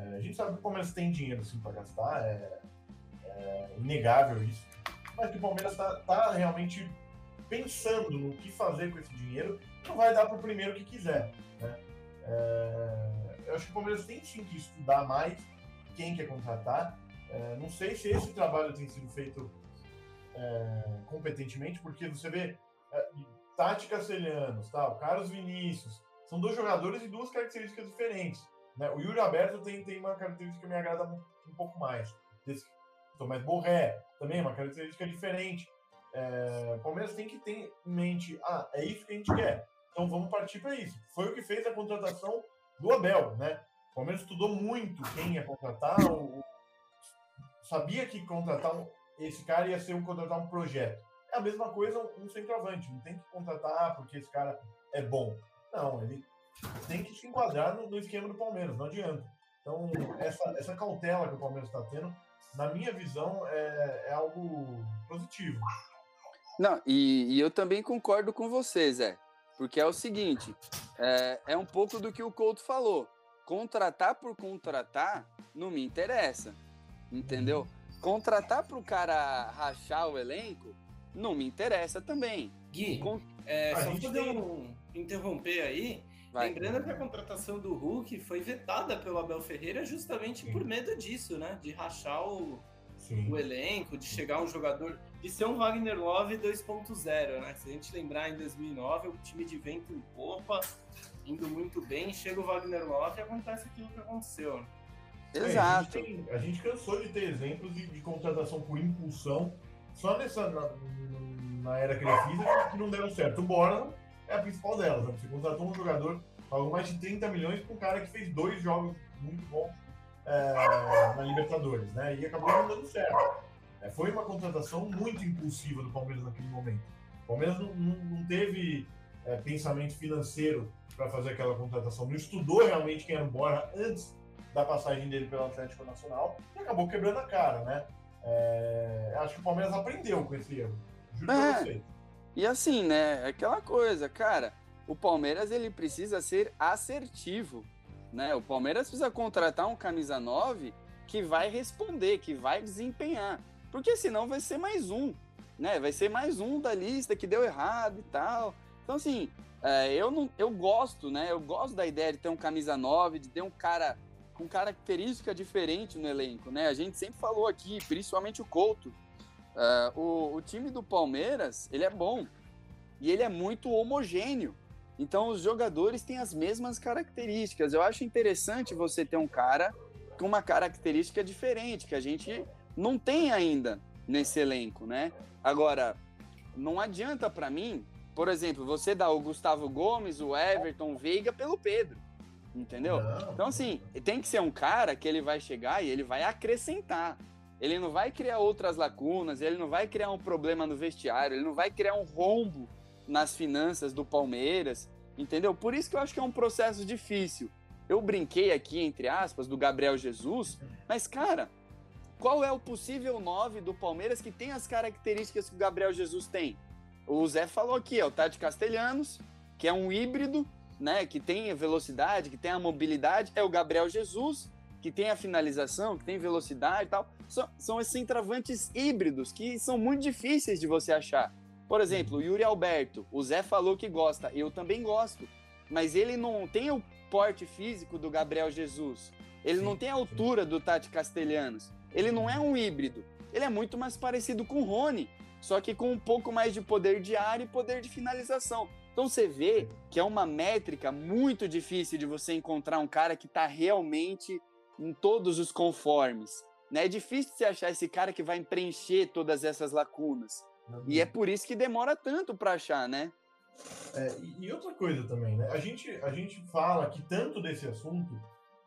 É, a gente sabe que o Palmeiras tem dinheiro sim para gastar, é, é, inegável isso. Mas que o Palmeiras está tá realmente pensando no que fazer com esse dinheiro, não vai dar para o primeiro que quiser. Né? É, eu acho que o Palmeiras tem sim que estudar mais quem quer contratar. É, não sei se esse trabalho tem sido feito é, competentemente, porque você vê é, Tati Castelhanos, Carlos Vinícius, são dois jogadores e duas características diferentes. Né? O Yuri Aberto tem, tem uma característica que me agrada um, pouco mais. Tomás Borré também é uma característica diferente. É, o Palmeiras tem que ter em mente, ah, é isso que a gente quer. Então vamos partir para isso. Foi o que fez a contratação do Abel, né? O Palmeiras estudou muito quem ia contratar, sabia que contratar um, esse cara ia ser um contratar um projeto. É a mesma coisa um, um centroavante, não tem que contratar porque esse cara é bom. Não, ele tem que se enquadrar no, no, esquema do Palmeiras, não adianta. Então, essa, essa cautela que o Palmeiras está tendo, na minha visão, é, é algo positivo. Não, e, e, eu também concordo com você, Zé. Porque é o seguinte: é, é um pouco do que o Couto falou. Contratar por contratar não me interessa. Entendeu? Contratar para o cara rachar o elenco não me interessa também. Gui, Com... é, só poder um, interromper aí. Vai. Lembrando que a contratação do Hulk foi vetada pelo Abel Ferreira justamente Sim. por medo disso, né? De rachar o, o elenco, de chegar um jogador, de ser um Wagner Love 2.0, né? Se a gente lembrar em 2009, o time de vento em popa, indo muito bem, chega o Wagner Love e acontece aquilo que aconteceu. Exato. É, a, gente tem, a, gente cansou de ter exemplos de, de, contratação por impulsão, só nessa na, na era que ele fez, que não deram certo. O Borna é a principal delas. Né? Você contratou um jogador, pagou mais de 30 milhões para um cara que fez dois jogos muito bons é, na Libertadores, né? E acabou não dando certo. É, foi uma contratação muito impulsiva do Palmeiras naquele momento. O Palmeiras não, não, não teve é, pensamento financeiro para fazer aquela contratação, não estudou realmente quem era o Borja antes da passagem dele pelo Atlético Nacional e acabou quebrando a cara, né? É, acho que o Palmeiras aprendeu com esse erro. Juro é. pra vocês. E assim, né? Aquela coisa, cara. O Palmeiras ele precisa ser assertivo, né? O Palmeiras precisa contratar um camisa 9 que vai responder, que vai desempenhar. Porque senão vai ser mais um, né? Vai ser mais um da lista que deu errado e tal. Então, assim, é, eu, não, eu gosto, né? Eu gosto da ideia de ter um camisa 9, de ter um cara com característica diferente no elenco, né? A gente sempre falou aqui, principalmente o Couto. Uh, o, o time do Palmeiras, ele é bom. E ele é muito homogêneo. Então, os jogadores têm as mesmas características. Eu acho interessante você ter um cara com uma característica diferente, que a gente não tem ainda nesse elenco, né? Agora, não adianta para mim por exemplo, você dá o Gustavo Gomes, o Everton, o Veiga pelo Pedro. Entendeu? Não. Então, assim, tem que ser um cara que ele vai chegar e ele vai acrescentar. Ele não vai criar outras lacunas, ele não vai criar um problema no vestiário, ele não vai criar um rombo nas finanças do Palmeiras, entendeu? Por isso que eu acho que é um processo difícil. Eu brinquei aqui, entre aspas, do Gabriel Jesus, mas, cara, qual é o possível 9 do Palmeiras que tem as características que o Gabriel Jesus tem? O Zé falou aqui, é o Tati Castelhanos, que é um híbrido, né, que tem velocidade, que tem a mobilidade, é o Gabriel Jesus, que tem a finalização, que tem velocidade e tal. São, são esses centravantes híbridos que são muito difíceis de você achar. Por exemplo, o Yuri Alberto, o Zé falou que gosta, eu também gosto, mas ele não tem o porte físico do Gabriel Jesus. Ele sim, não tem a altura sim. do Tati Castelhanos. Ele não é um híbrido. Ele é muito mais parecido com o Rony só que com um pouco mais de poder de área e poder de finalização. Então você vê que é uma métrica muito difícil de você encontrar um cara que está realmente em todos os conformes. Né? É difícil você achar esse cara que vai preencher todas essas lacunas. Uhum. E é por isso que demora tanto para achar, né? É, e outra coisa também, né? A gente, a gente fala que tanto desse assunto,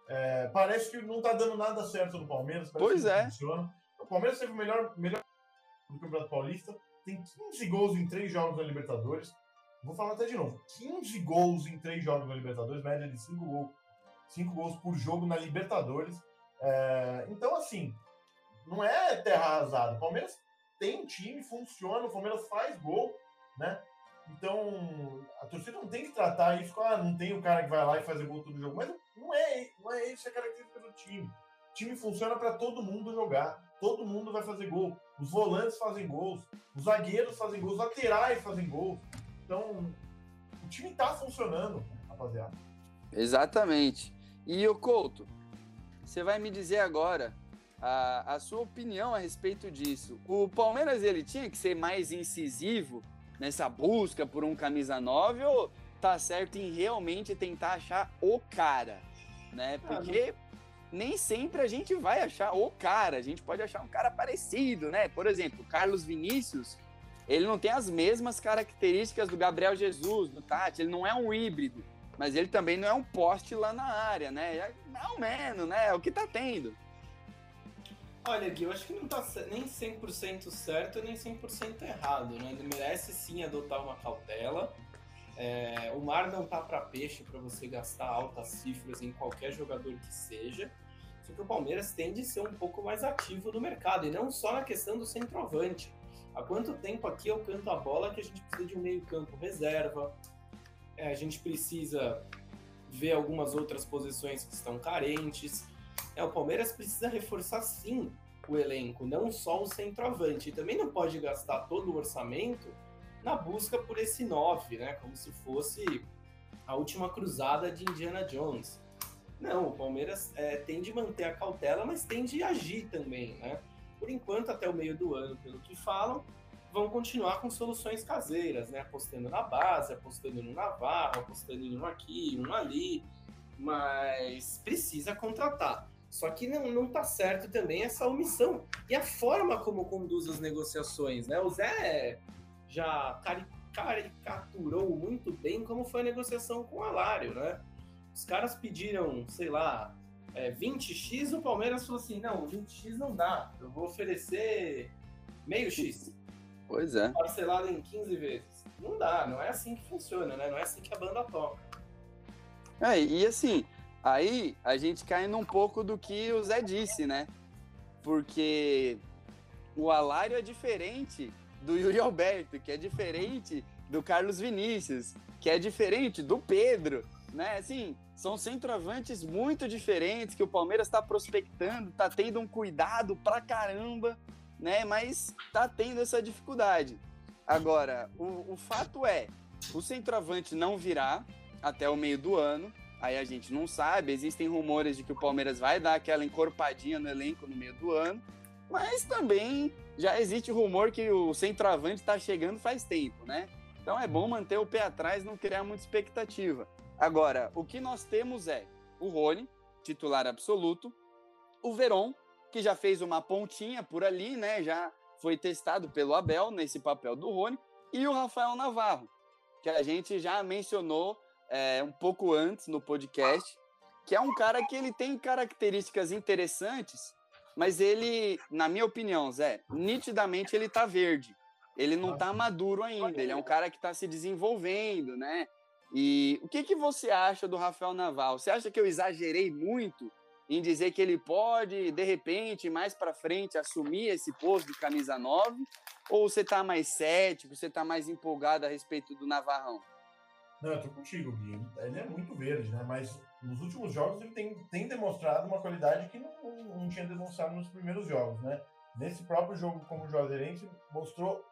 é, parece que não está dando nada certo no Palmeiras. Pois é. Funciona. O Palmeiras teve o melhor, melhor do Campeonato Paulista, tem 15 gols em 3 jogos na Libertadores. Vou falar até de novo: 15 gols em 3 jogos na Libertadores, média de 5 gols, 5 gols por jogo na Libertadores. É, então, assim, não é terra arrasada. O Palmeiras tem um time, funciona, o Palmeiras faz gol, né? Então, a torcida não tem que tratar isso com, ah, não tem o cara que vai lá e faz gol todo jogo. Mas não é, não é isso a característica do time. O time funciona para todo mundo jogar todo mundo vai fazer gol. Os volantes fazem gols, os zagueiros fazem gols, os laterais fazem gols. Então, o time está funcionando, rapaziada. Exatamente. E o Couto, você vai me dizer agora a, a sua opinião a respeito disso. O Palmeiras ele tinha que ser mais incisivo nessa busca por um camisa 9 ou tá certo em realmente tentar achar o cara, né? Ah, Porque nem sempre a gente vai achar o cara, a gente pode achar um cara parecido, né? Por exemplo, Carlos Vinícius, ele não tem as mesmas características do Gabriel Jesus, do Tati, ele não é um híbrido, mas ele também não é um poste lá na área, né? É ou menos, né? É o que tá tendo. Olha, Gui, eu acho que não tá nem 100% certo nem 100% errado, né? Ele merece sim adotar uma cautela. É, o mar não tá para peixe para você gastar altas cifras em qualquer jogador que seja. Só que o Palmeiras tende a ser um pouco mais ativo no mercado, e não só na questão do centroavante. Há quanto tempo aqui eu canto a bola que a gente precisa de um meio-campo reserva, a gente precisa ver algumas outras posições que estão carentes. É, o Palmeiras precisa reforçar sim o elenco, não só o centroavante. E também não pode gastar todo o orçamento na busca por esse 9, né? Como se fosse a última cruzada de Indiana Jones. Não, o Palmeiras é, tem de manter a cautela, mas tem de agir também, né? Por enquanto, até o meio do ano, pelo que falam, vão continuar com soluções caseiras, né? Apostando na base, apostando no Navarro, apostando no aqui, no ali, mas precisa contratar. Só que não, não tá certo também essa omissão e a forma como conduz as negociações, né? O Zé já caricaturou muito bem como foi a negociação com o Alário, né? Os caras pediram, sei lá, é, 20x, o Palmeiras falou assim: não, 20x não dá, eu vou oferecer meio X. Pois é. Parcelado em 15 vezes. Não dá, não é assim que funciona, né? Não é assim que a banda toca. É, e assim, aí a gente cai num pouco do que o Zé disse, né? Porque o Alário é diferente do Yuri Alberto, que é diferente do Carlos Vinícius, que é diferente do Pedro. né? Assim, são centroavantes muito diferentes que o Palmeiras está prospectando, tá tendo um cuidado pra caramba, né? Mas tá tendo essa dificuldade. Agora, o, o fato é, o centroavante não virá até o meio do ano. Aí a gente não sabe, existem rumores de que o Palmeiras vai dar aquela encorpadinha no elenco no meio do ano, mas também já existe rumor que o centroavante está chegando faz tempo, né? Então é bom manter o pé atrás, não criar muita expectativa. Agora, o que nós temos é o Rony, titular absoluto, o Veron, que já fez uma pontinha por ali, né? Já foi testado pelo Abel nesse papel do Rony, e o Rafael Navarro, que a gente já mencionou é, um pouco antes no podcast, que é um cara que ele tem características interessantes, mas ele, na minha opinião, Zé, nitidamente ele tá verde. Ele não tá maduro ainda. Ele é um cara que tá se desenvolvendo, né? E o que, que você acha do Rafael Naval? Você acha que eu exagerei muito em dizer que ele pode, de repente, mais para frente, assumir esse posto de camisa 9? Ou você tá mais cético, você tá mais empolgado a respeito do Navarrão? Não, eu tô contigo, Gui. Ele é muito verde, né? Mas nos últimos jogos ele tem, tem demonstrado uma qualidade que não, não tinha demonstrado nos primeiros jogos, né? Nesse próprio jogo como Juazeirense, mostrou,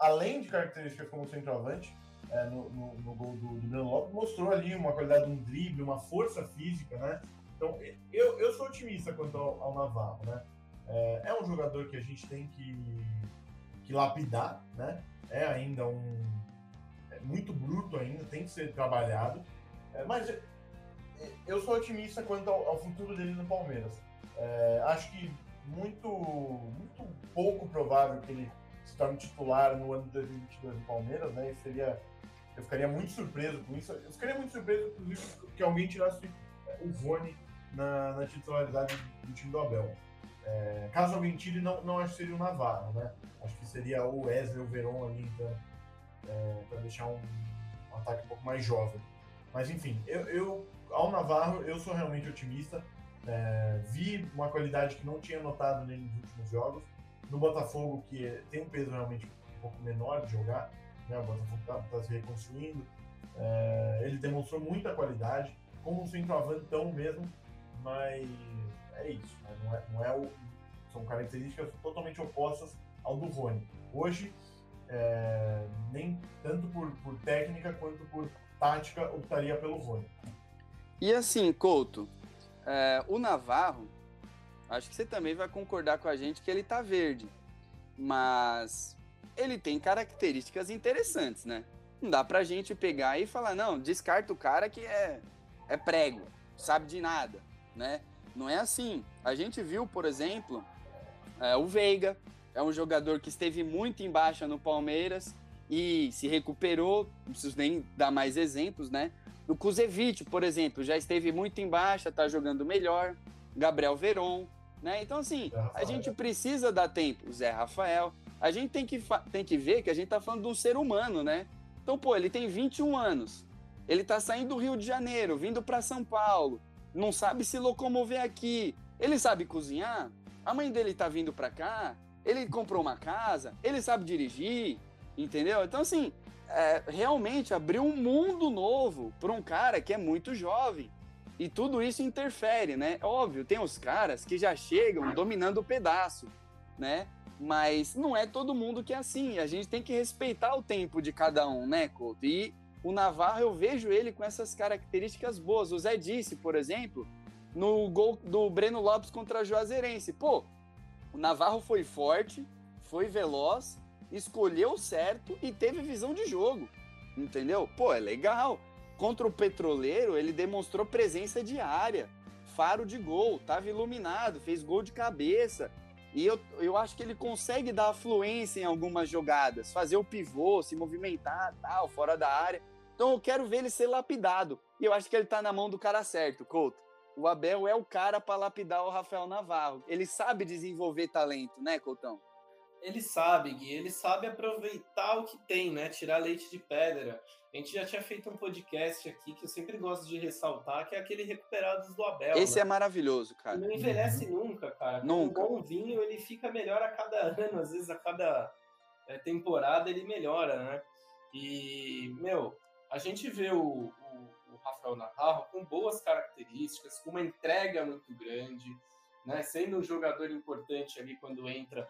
além de características como centroavante, é, no, no, no, gol do, do Lopes, mostrou ali uma qualidade de um drible, uma força física, né? Então, eu, eu sou otimista quanto ao, ao Navarro, né? É, é, um jogador que a gente tem que, que lapidar, né? É ainda um, muito bruto ainda, tem que ser trabalhado. É, mas eu sou otimista quanto ao, ao futuro dele no Palmeiras. É, acho que muito, muito pouco provável que ele se torne titular no ano de 2022 no Palmeiras, né? Isso seria, eu ficaria muito surpreso com isso. Eu ficaria muito surpreso, inclusive, que alguém tirasse o Rony na, na titularidade do time do Abel. É, caso alguém tire, não, não acho que seria o Navarro, né? Acho que seria o Wesley o Verón ali, então é, para deixar um, um, ataque um pouco mais jovem. Mas enfim, eu, eu ao Navarro eu sou realmente otimista. É, vi uma qualidade que não tinha notado nele nos últimos jogos. No Botafogo, que tem um peso realmente um pouco menor de jogar, né? o Botafogo está tá se reconstruindo. É, ele demonstrou muita qualidade, como um centroavantão mesmo, mas é isso. Né? Não, é, não é o, são características totalmente opostas ao do Rony. Hoje, é, nem tanto por, por técnica quanto por tática, optaria pelo Rony. E assim, Couto, é, o Navarro, acho que você também vai concordar com a gente que ele tá verde, mas ele tem características interessantes, né? Não dá pra gente pegar e falar, não, descarta o cara que é, é prego, sabe de nada, né? Não é assim. A gente viu, por exemplo, é, o Veiga, é um jogador que esteve muito em baixa no Palmeiras e se recuperou, não preciso nem dar mais exemplos, né? O Kuzevic, por exemplo, já esteve muito em baixa, tá jogando melhor. Gabriel Veron, né? Então, assim, a gente precisa dar tempo. Zé Rafael. A gente tem que, tem que ver que a gente tá falando de um ser humano, né? Então, pô, ele tem 21 anos. Ele tá saindo do Rio de Janeiro, vindo para São Paulo. Não sabe se locomover aqui. Ele sabe cozinhar? A mãe dele tá vindo para cá ele comprou uma casa, ele sabe dirigir, entendeu? Então, assim, é, realmente abriu um mundo novo para um cara que é muito jovem. E tudo isso interfere, né? Óbvio, tem os caras que já chegam dominando o pedaço, né? Mas não é todo mundo que é assim. A gente tem que respeitar o tempo de cada um, né, Couto? E o Navarro, eu vejo ele com essas características boas. O Zé disse, por exemplo, no gol do Breno Lopes contra a Juazeirense. Pô, o Navarro foi forte, foi veloz, escolheu certo e teve visão de jogo. Entendeu? Pô, é legal. Contra o Petroleiro, ele demonstrou presença de área, faro de gol, tava iluminado, fez gol de cabeça. E eu, eu acho que ele consegue dar fluência em algumas jogadas, fazer o pivô, se movimentar, tal, fora da área. Então eu quero ver ele ser lapidado. E eu acho que ele tá na mão do cara certo, Couto o Abel é o cara para lapidar o Rafael Navarro. Ele sabe desenvolver talento, né, Coutão? Ele sabe, Gui, ele sabe aproveitar o que tem, né? Tirar leite de pedra. A gente já tinha feito um podcast aqui que eu sempre gosto de ressaltar, que é aquele Recuperados do Abel. Esse né? é maravilhoso, cara. Ele não envelhece uhum. nunca, cara. Nunca. Um bom vinho, ele fica melhor a cada ano, às vezes a cada é, temporada ele melhora, né? E, meu, a gente vê o, o, o Rafael Navarro com boas características, com uma entrega muito grande, né? Sendo um jogador importante ali quando entra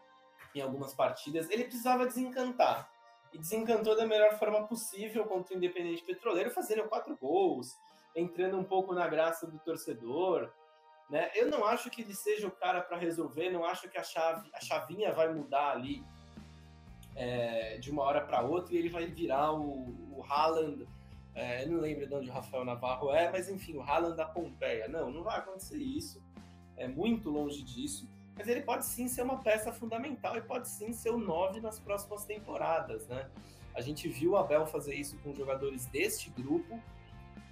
em algumas partidas, ele precisava desencantar. E desencantou da melhor forma possível contra o Independente Petroleiro, fazendo quatro gols, entrando um pouco na graça do torcedor. Né? Eu não acho que ele seja o cara para resolver, não acho que a, chave, a chavinha vai mudar ali é, de uma hora para outra e ele vai virar o, o Haaland. É, não lembro de onde o Rafael Navarro é, mas enfim, o Haaland da Pompeia. Não, não vai acontecer isso. É muito longe disso mas ele pode sim ser uma peça fundamental e pode sim ser o 9 nas próximas temporadas, né? A gente viu o Abel fazer isso com jogadores deste grupo,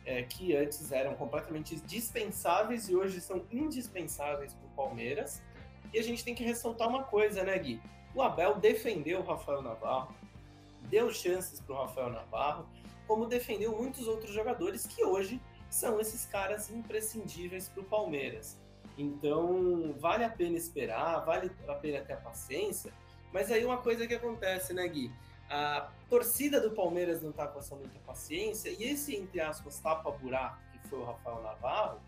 é, que antes eram completamente dispensáveis e hoje são indispensáveis para o Palmeiras. E a gente tem que ressaltar uma coisa, né, Gui? O Abel defendeu o Rafael Navarro, deu chances para o Rafael Navarro, como defendeu muitos outros jogadores que hoje são esses caras imprescindíveis para o Palmeiras. Então, vale a pena esperar, vale a pena ter a paciência. Mas aí uma coisa que acontece, né, Gui? A torcida do Palmeiras não tá com essa muita paciência, e esse, entre aspas, tapa-buraco que foi o Rafael Navarro,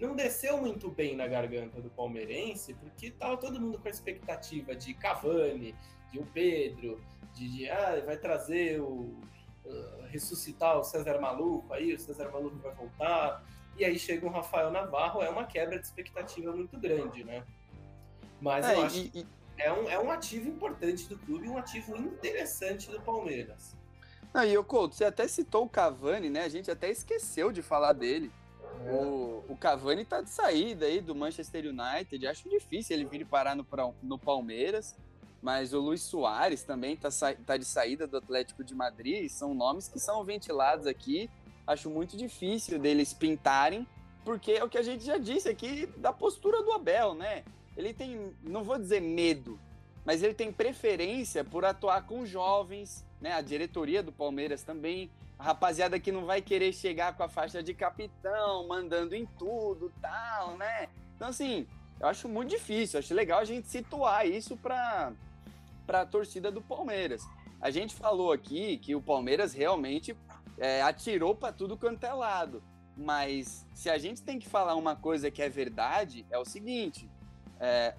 não desceu muito bem na garganta do palmeirense, porque tava todo mundo com a expectativa de Cavani, de um Pedro, de, de ah, vai trazer o. Uh, ressuscitar o César Maluco aí, o César Maluco vai voltar e aí chega um Rafael Navarro, é uma quebra de expectativa muito grande, né? Mas é, eu acho que é um, é um ativo importante do clube, um ativo interessante do Palmeiras. Ah, e o Couto, você até citou o Cavani, né? A gente até esqueceu de falar dele. É. O, o Cavani tá de saída aí do Manchester United. Acho difícil ele vir parar no, no Palmeiras. Mas o Luiz Soares também tá, tá de saída do Atlético de Madrid. São nomes que são ventilados aqui acho muito difícil deles pintarem, porque é o que a gente já disse aqui da postura do Abel, né? Ele tem, não vou dizer medo, mas ele tem preferência por atuar com jovens, né? A diretoria do Palmeiras também, a rapaziada que não vai querer chegar com a faixa de capitão, mandando em tudo, tal, né? Então assim, eu acho muito difícil, acho legal a gente situar isso para para a torcida do Palmeiras. A gente falou aqui que o Palmeiras realmente é, atirou para tudo quanto é lado. Mas se a gente tem que falar uma coisa que é verdade, é o seguinte: é,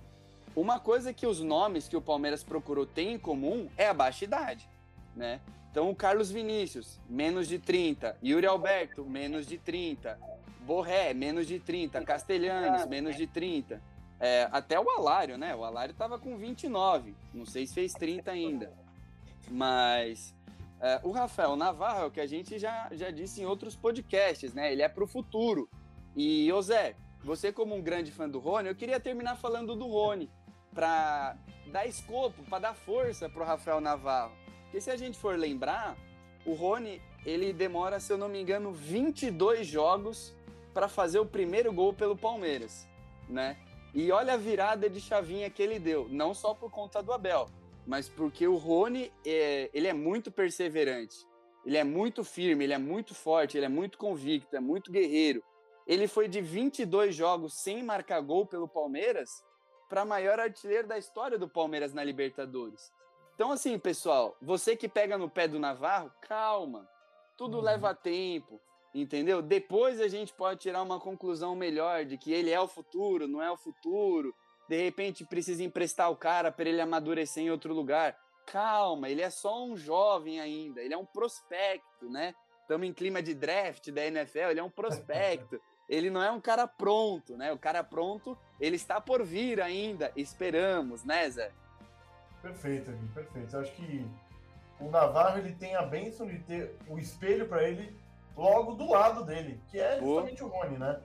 uma coisa que os nomes que o Palmeiras procurou têm em comum é a baixa idade, né? Então, o Carlos Vinícius, menos de 30. Yuri Alberto, menos de 30. Borré, menos de 30. Castelhanos, menos de 30. É, até o Alário, né? O Alário tava com 29. Não sei se fez 30 ainda. Mas é, o Rafael Navarro, que a gente já, já disse em outros podcasts, né? Ele é para o futuro. E, ô Zé, você como um grande fã do Rony, eu queria terminar falando do Rony, para dar escopo, para dar força para o Rafael Navarro. Porque se a gente for lembrar, o Rony, ele demora, se eu não me engano, 22 jogos para fazer o primeiro gol pelo Palmeiras, né? E olha a virada de chavinha que ele deu, não só por conta do Abel, mas porque o Rony é, ele é muito perseverante, ele é muito firme, ele é muito forte, ele é muito convicto, é muito guerreiro. Ele foi de 22 jogos sem marcar gol pelo Palmeiras para maior artilheiro da história do Palmeiras na Libertadores. Então, assim, pessoal, você que pega no pé do Navarro, calma, tudo uhum. leva tempo, entendeu? Depois a gente pode tirar uma conclusão melhor de que ele é o futuro, não é o futuro, de repente precisa emprestar o cara para ele amadurecer em outro lugar. Calma, ele é só um jovem ainda, ele é um prospecto, né? Estamos em clima de draft da NFL, ele é um prospecto. (laughs) ele não é um cara pronto, né? O cara pronto, ele está por vir ainda, esperamos, né, Zé? Perfeito, Gui, perfeito. Eu acho que o Navarro ele tem a benção de ter o espelho para ele logo do lado dele, que é justamente o Rony, né?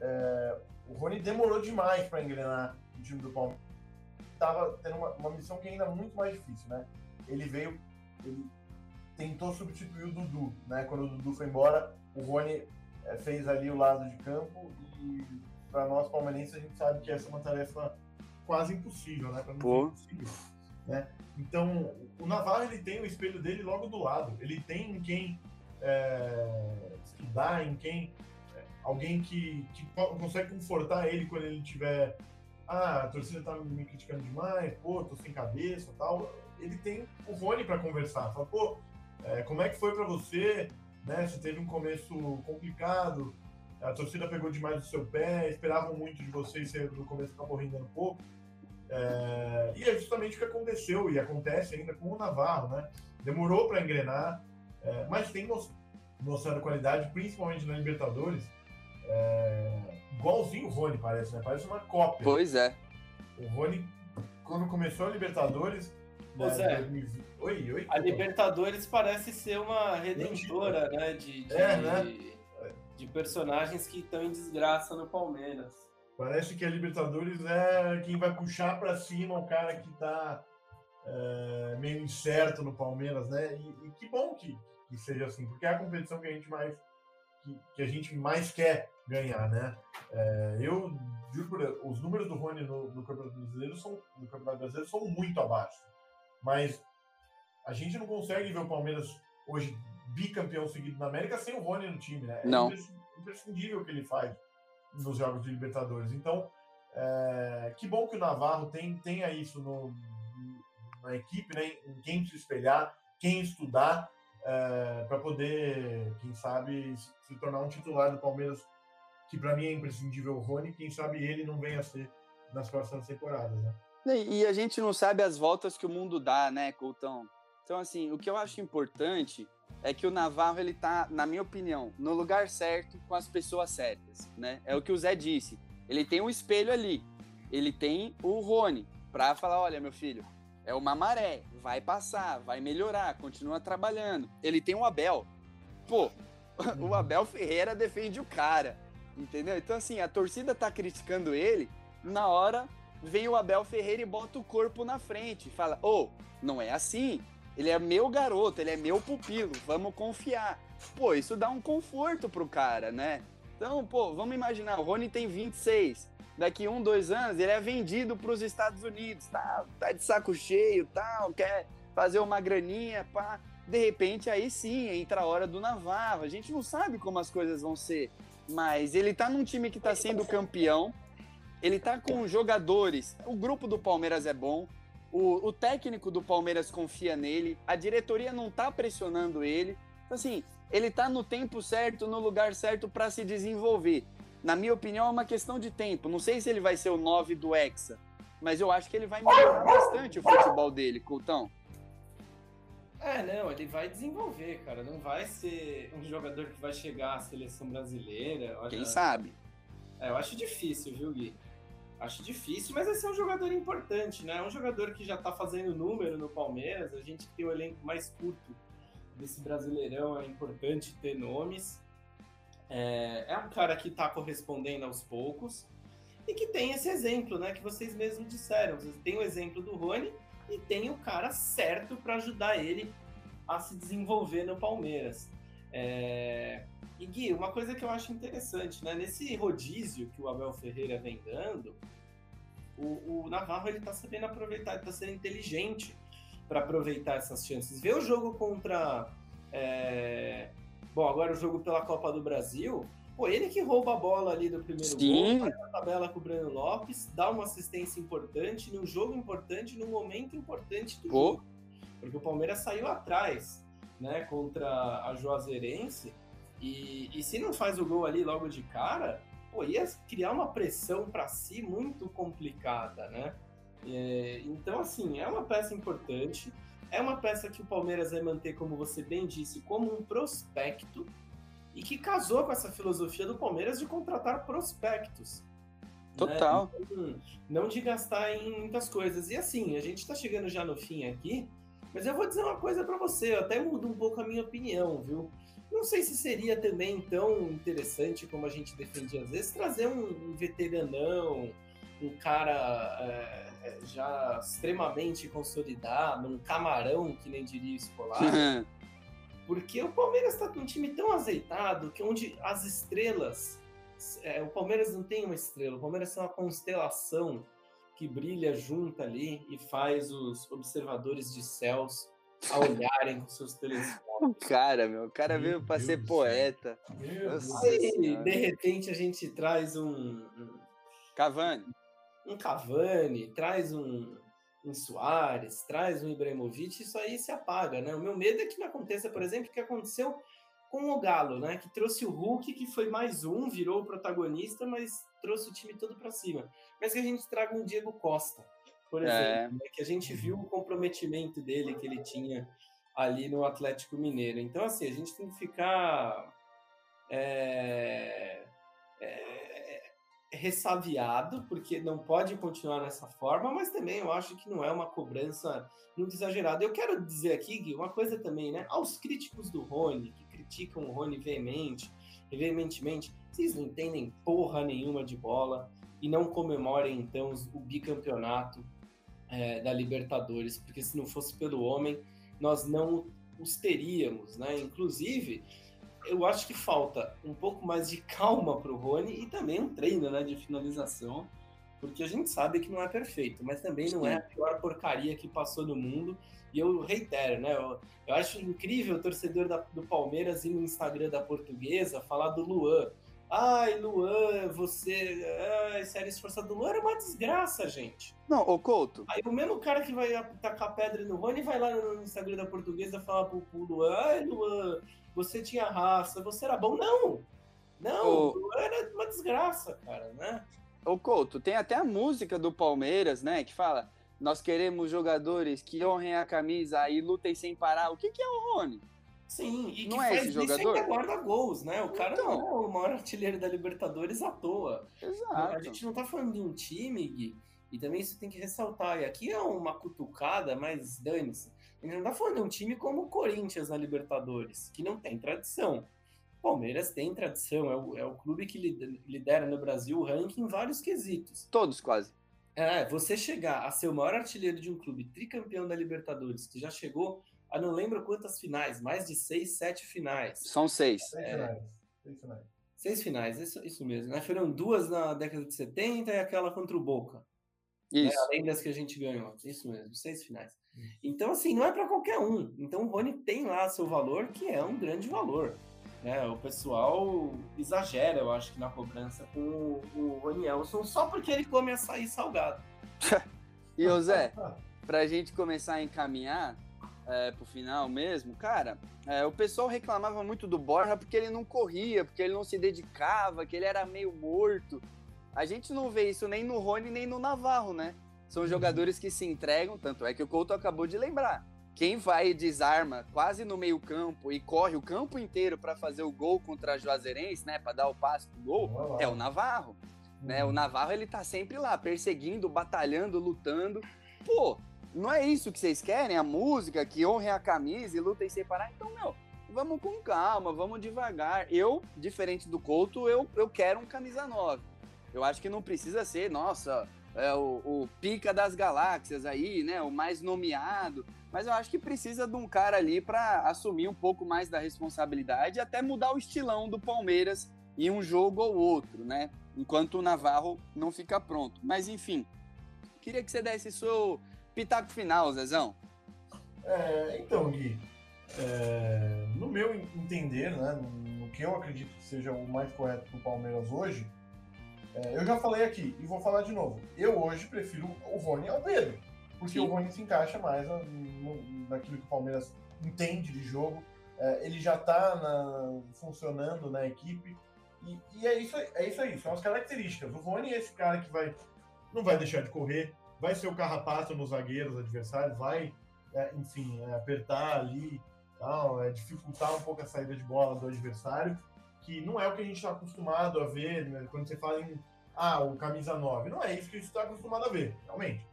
É, o Rony demorou demais para engrenar time do Palmeiras. Tava tendo uma, uma, missão que é ainda muito mais difícil, né? Ele veio, ele tentou substituir o Dudu, né? Quando o Dudu foi embora, o Rony é, fez ali o lado de campo e para nós palmeirenses a gente sabe que essa é uma tarefa quase impossível, né? Para não impossível, né? Então, o Navarro ele tem o espelho dele logo do lado. Ele tem em quem é, estudar, em quem alguém que, que consegue confortar ele quando ele tiver ah, a torcida tá me criticando demais, pô, tô sem cabeça tal. Ele tem o Rony para conversar. Fala, pô, é, como é que foi para você? né? Você teve um começo complicado, a torcida pegou demais o seu pé, esperavam muito de vocês, você no começo acabou rendendo um pouco. É, e é justamente o que aconteceu e acontece ainda com o Navarro, né? Demorou para engrenar, é, mas tem mostrado qualidade, principalmente na Libertadores. É, igualzinho o Rony, parece, né? Parece uma cópia. Pois é. O Rony, quando começou a Libertadores. Né, Zé, oi, oi. A Libertadores parece ser uma redentora, né? De, de, é, né? de personagens que estão em desgraça no Palmeiras. Parece que a Libertadores é quem vai puxar para cima o cara que está é, meio incerto no Palmeiras, né? E, e que bom que, que, seja assim, porque é a competição que a gente mais que, que a gente mais quer ganhar, né? É, eu juro os números do Rony no, no, Campeonato Brasileiro são no Campeonato Brasileiro são muito abaixo, mas a gente não consegue ver o Palmeiras hoje bicampeão seguido na América sem o Rony no time, né? É não. imprescindível o que ele faz nos jogos de Libertadores. Então, é, que bom que o Navarro tem, tenha isso no, na equipe, né? Em quem se espelhar, quem estudar, é, para poder, quem sabe, se tornar um titular do Palmeiras, que para mim é imprescindível o Rony, quem sabe ele não venha a ser nas próximas temporadas, né? E a gente não sabe as voltas que o mundo dá, né, Coutão? Então, assim, o que eu acho importante é que o Navarro ele tá, na minha opinião, no lugar certo com as pessoas certas, né? É o que o Zé disse. Ele tem um espelho ali. Ele tem o Rony para falar, olha, meu filho, é uma maré, vai passar, vai melhorar, continua trabalhando. Ele tem o Abel. Pô, (laughs) o Abel Ferreira defende o cara, entendeu? Então assim, a torcida tá criticando ele, na hora vem o Abel Ferreira e bota o corpo na frente, fala: "Ô, oh, não é assim. Ele é meu garoto, ele é meu pupilo, vamos confiar. Pô, isso dá um conforto pro cara, né? Então, pô, vamos imaginar, o Rony tem 26. Daqui um, dois anos, ele é vendido para os Estados Unidos, tá, tá de saco cheio, tal, quer fazer uma graninha, pá. De repente, aí sim, entra a hora do Navarro. A gente não sabe como as coisas vão ser, mas ele tá num time que tá sendo campeão, ele tá com jogadores. O grupo do Palmeiras é bom, o, o técnico do Palmeiras confia nele, a diretoria não tá pressionando ele. Então, assim, ele tá no tempo certo, no lugar certo para se desenvolver. Na minha opinião, é uma questão de tempo. Não sei se ele vai ser o 9 do Hexa, mas eu acho que ele vai melhorar bastante o futebol dele, Coutão. É, não, ele vai desenvolver, cara. Não vai ser um jogador que vai chegar à seleção brasileira. Quem sabe? É, eu acho difícil, viu, Gui? Acho difícil, mas esse é um jogador importante, né? É um jogador que já tá fazendo número no Palmeiras. A gente tem o elenco mais curto desse Brasileirão, é importante ter nomes. É, é um cara que tá correspondendo aos poucos e que tem esse exemplo, né? Que vocês mesmos disseram. Têm o exemplo do Rony e tem o cara certo para ajudar ele a se desenvolver no Palmeiras. É... E Gui, uma coisa que eu acho interessante, né? Nesse rodízio que o Abel Ferreira vem dando, o, o Navarro ele tá sabendo aproveitar, ele tá sendo inteligente para aproveitar essas chances. Vê o jogo contra. É... Bom, agora o jogo pela Copa do Brasil. Pô, ele que rouba a bola ali do primeiro Sim. gol, faz a tabela com o Breno Lopes, dá uma assistência importante, num jogo importante, num momento importante do Pô. jogo. Porque o Palmeiras saiu atrás, né, contra a Juazeirense e, e se não faz o gol ali logo de cara, pô, ia criar uma pressão para si muito complicada, né? É, então, assim, é uma peça importante, é uma peça que o Palmeiras vai manter, como você bem disse, como um prospecto e que casou com essa filosofia do Palmeiras de contratar prospectos. Né? Total. Né? Então, não de gastar em muitas coisas. E assim, a gente está chegando já no fim aqui, mas eu vou dizer uma coisa para você, eu até mudo um pouco a minha opinião, viu? Não sei se seria também tão interessante como a gente defendia às vezes, trazer um, um veteranão, um cara é, é já extremamente consolidado, um camarão, que nem diria escolar. (laughs) Porque o Palmeiras está com um time tão azeitado que onde as estrelas. É, o Palmeiras não tem uma estrela, o Palmeiras é uma constelação que brilha junto ali e faz os observadores de céus a olharem com seus telescópios. O (laughs) cara, meu, o cara veio para ser poeta. Aí, de repente, a gente traz um, um. Cavani. Um Cavani, traz um, um Soares, traz um Ibrahimovic, isso aí se apaga, né? O meu medo é que não aconteça, por exemplo, o que aconteceu com o Galo, né? Que trouxe o Hulk, que foi mais um, virou o protagonista, mas trouxe o time todo para cima. Mas que a gente traga um Diego Costa, por exemplo, é. né? que a gente viu o comprometimento dele que ele tinha ali no Atlético Mineiro. Então, assim, a gente tem que ficar é, é, ressaviado, porque não pode continuar dessa forma, mas também eu acho que não é uma cobrança muito exagerada. Eu quero dizer aqui, Gui, uma coisa também, né? Aos críticos do Rony, que criticam o Rony veemente, veementemente, vocês não entendem porra nenhuma de bola e não comemorem então o bicampeonato é, da Libertadores, porque se não fosse pelo homem, nós não os teríamos, né? Inclusive, eu acho que falta um pouco mais de calma para o Rony e também um treino né, de finalização, porque a gente sabe que não é perfeito, mas também não é a pior porcaria que passou no mundo. E eu reitero, né? Eu, eu acho incrível o torcedor da, do Palmeiras ir no Instagram da portuguesa falar do Luan. Ai, Luan, você. Ai, sério, esforçado do Luan era uma desgraça, gente. Não, ô Couto. Aí o mesmo cara que vai tacar pedra no Rony vai lá no Instagram da portuguesa falar pro, pro Luan: Ai, Luan, você tinha raça, você era bom. Não! Não, ô... Luan era uma desgraça, cara, né? Ô Couto, tem até a música do Palmeiras, né, que fala: Nós queremos jogadores que honrem a camisa e lutem sem parar. O que, que é o Rony? Sim, e não que é faz esse jogador? ainda guarda gols, né? O cara então... não é o maior artilheiro da Libertadores à toa. Exato. A gente não tá falando de um time, Gui, e também isso tem que ressaltar. E aqui é uma cutucada, mas dane-se. A gente não tá falando de um time como o Corinthians na Libertadores, que não tem tradição. Palmeiras tem tradição, é o, é o clube que lidera no Brasil o ranking em vários quesitos. Todos, quase. É, você chegar a ser o maior artilheiro de um clube tricampeão da Libertadores, que já chegou a não lembro quantas finais, mais de seis, sete finais. São seis. Seis é, finais. Seis finais. Seis finais, isso, isso mesmo. Né? Foram duas na década de 70 e aquela contra o Boca. Né? Isso. Né? Além das que a gente ganhou. Isso mesmo, seis finais. Então, assim, não é para qualquer um. Então, o Rony tem lá seu valor, que é um grande valor. Né? O pessoal exagera, eu acho, que na cobrança com o, o Rony Elson, só porque ele come açaí salgado. (laughs) e, ô Zé, (laughs) pra gente começar a encaminhar, é, pro final mesmo, cara, é, o pessoal reclamava muito do Borja porque ele não corria, porque ele não se dedicava, que ele era meio morto. A gente não vê isso nem no Rony nem no Navarro, né? São uhum. jogadores que se entregam, tanto é que o Couto acabou de lembrar. Quem vai e desarma quase no meio campo e corre o campo inteiro para fazer o gol contra a Juazeirense, né, para dar o passe pro gol, é o Navarro. Né? O uhum. Navarro ele tá sempre lá, perseguindo, batalhando, lutando. Pô, não é isso que vocês querem? A música que honre a camisa e lutem separar? Então, meu, vamos com calma, vamos devagar. Eu, diferente do Couto, eu, eu quero um camisa 9. Eu acho que não precisa ser, nossa, é o, o, pica das galáxias aí, né? O mais nomeado. Mas eu acho que precisa de um cara ali para assumir um pouco mais da responsabilidade e até mudar o estilão do Palmeiras em um jogo ou outro, né? Enquanto o Navarro não fica pronto. Mas enfim, queria que você desse seu Pitaco final, Zezão. É, então, Gui, é, no meu entender, né, no que eu acredito que seja o mais correto para o Palmeiras hoje, é, eu já falei aqui e vou falar de novo. Eu hoje prefiro o Rony ao Pedro, porque Sim. o Rony se encaixa mais no, naquilo que o Palmeiras entende de jogo. É, ele já está funcionando na equipe e, e, é, isso, é isso aí, são as características. O Rony é esse cara que vai, não vai deixar de correr, vai ser o carrapato nos zagueiros adversários, vai, é, enfim, é, apertar ali, tal, é, dificultar um pouco a saída de bola do adversário, que não é o que a gente está acostumado a ver né, quando você fala em ah, o camisa 9. Não é isso que a gente está acostumado a ver, realmente.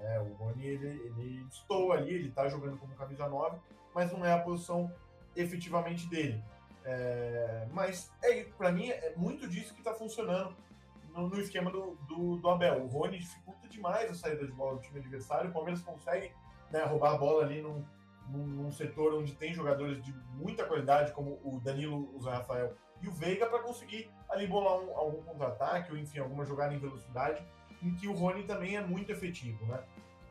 É, o Rony, ele, ele estou ali, ele está jogando como camisa 9, mas não é a posição efetivamente dele. É, mas é, para mim é muito disso que está funcionando no, no esquema do, do, do, Abel. O Rony dificulta demais a saída de bola do time adversário. O Palmeiras consegue né, roubar a bola ali num, num, num, setor onde tem jogadores de muita qualidade, como o Danilo, o Zé Rafael e o Veiga, para conseguir ali bolar um, algum contra-ataque ou, enfim, alguma jogada em velocidade, em que o Rony também é muito efetivo, né?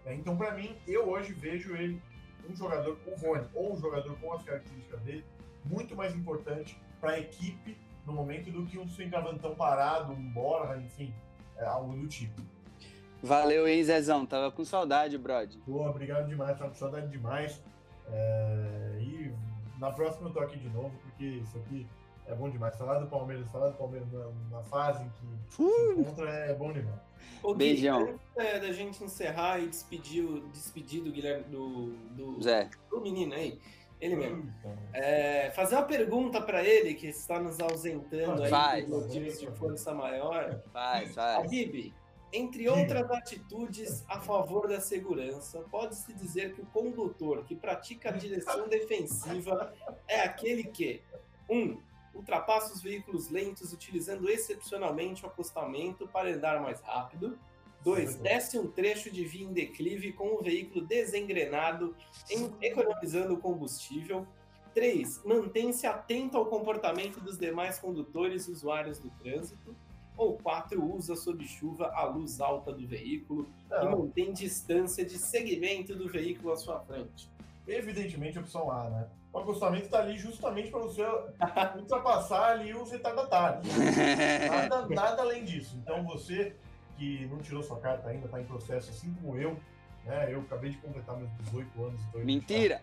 É, então, para mim, eu hoje vejo ele, um jogador, o Rony, ou um jogador com as características dele, muito mais importante para a equipe no momento do que um centroavantão parado, um Borra, enfim, é, algo do tipo. Valeu, hein, Zezão? Tava com saudade, Brod. Pô, obrigado demais, tava com saudade demais. É, e na próxima eu tô aqui de novo, porque isso aqui é bom demais. Falar do Palmeiras, falar do Palmeiras na, na fase em que se encontra é bom demais. Ô, Gui, Beijão. antes, é, da gente encerrar e despedir, o- despedir do Guilherme, do, do, Zé. do menino aí, ele mesmo. Então, É, fazer uma pergunta para ele, que está nos ausentando aí Faz. por motivos de força maior. Faz, faz. Habib, entre outras atitudes a favor da segurança, pode-se dizer que o condutor que pratica a direção defensiva é aquele que, um, ultrapassa os veículos lentos utilizando excepcionalmente o acostamento para andar mais rápido. 2. Desce um trecho de via em declive com o veículo desengrenado, em- economizando o combustível. 3. Mantém-se atento ao comportamento dos demais condutores e usuários do trânsito. Ou 4. Usa sob chuva a luz alta do veículo e não, mantém distância de segmento do veículo à sua frente. evidentemente, a opção A, né? O acostamento está ali justamente para você (laughs) ultrapassar ali os retardatários. (laughs) Nada, nada além disso. Então você que não tirou sua carta ainda, está em processo, assim como eu, né? Eu acabei de completar meus 18 anos. então Mentira!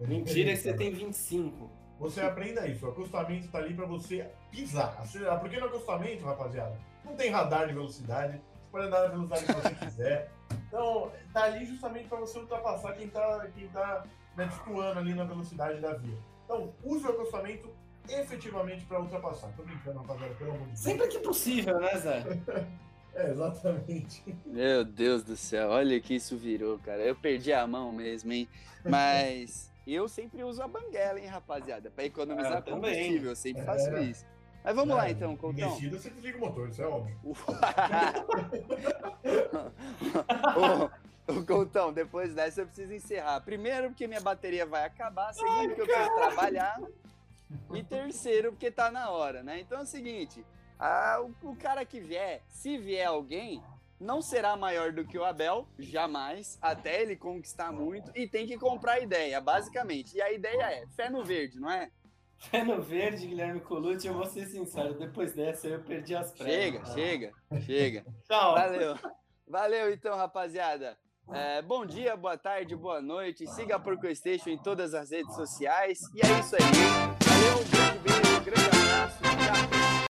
Mentira que você tem 25. Você aprenda isso. O acostamento está ali para você pisar, acelerar. Porque no acostamento, rapaziada, não tem radar de velocidade. Você pode andar na velocidade que você quiser. Então, tá ali justamente para você ultrapassar quem tá, quem tá né, destoando ali na velocidade da via. Então, use o acostamento efetivamente para ultrapassar. Tô brincando, rapaziada, pelo amor de Deus. Sempre que possível, né, Zé? (laughs) (laughs) É, exatamente. Meu Deus do céu, olha que isso virou, cara. Eu perdi a mão mesmo, hein? Mas (laughs) eu sempre uso a banguela, hein, rapaziada? Pra economizar também. combustível. Eu sempre É. faço isso. Mas vamos lá É, então, Coutão. Descida, você desliga o motor, isso é óbvio. (laughs) ô, ô, Coutão, depois dessa eu preciso encerrar. Primeiro, porque minha bateria vai acabar. Segundo, porque eu preciso trabalhar. E terceiro, porque tá na hora, né? Então é o seguinte: ah, o, o cara que vier, se vier alguém, não será maior do que o Abel, jamais, até ele conquistar muito, e tem que comprar a ideia, basicamente. E a ideia é fé no verde, não é? Pé no verde, Guilherme Colucci, eu vou ser sincero, depois dessa eu perdi as Chega, pernas. chega, chega. Tchau. Valeu. Valeu, então, rapaziada. É, bom dia, boa tarde, boa noite. Siga a Porco Station em todas as redes sociais. E é isso aí. Valeu, um grande beijo, um grande abraço. Tchau.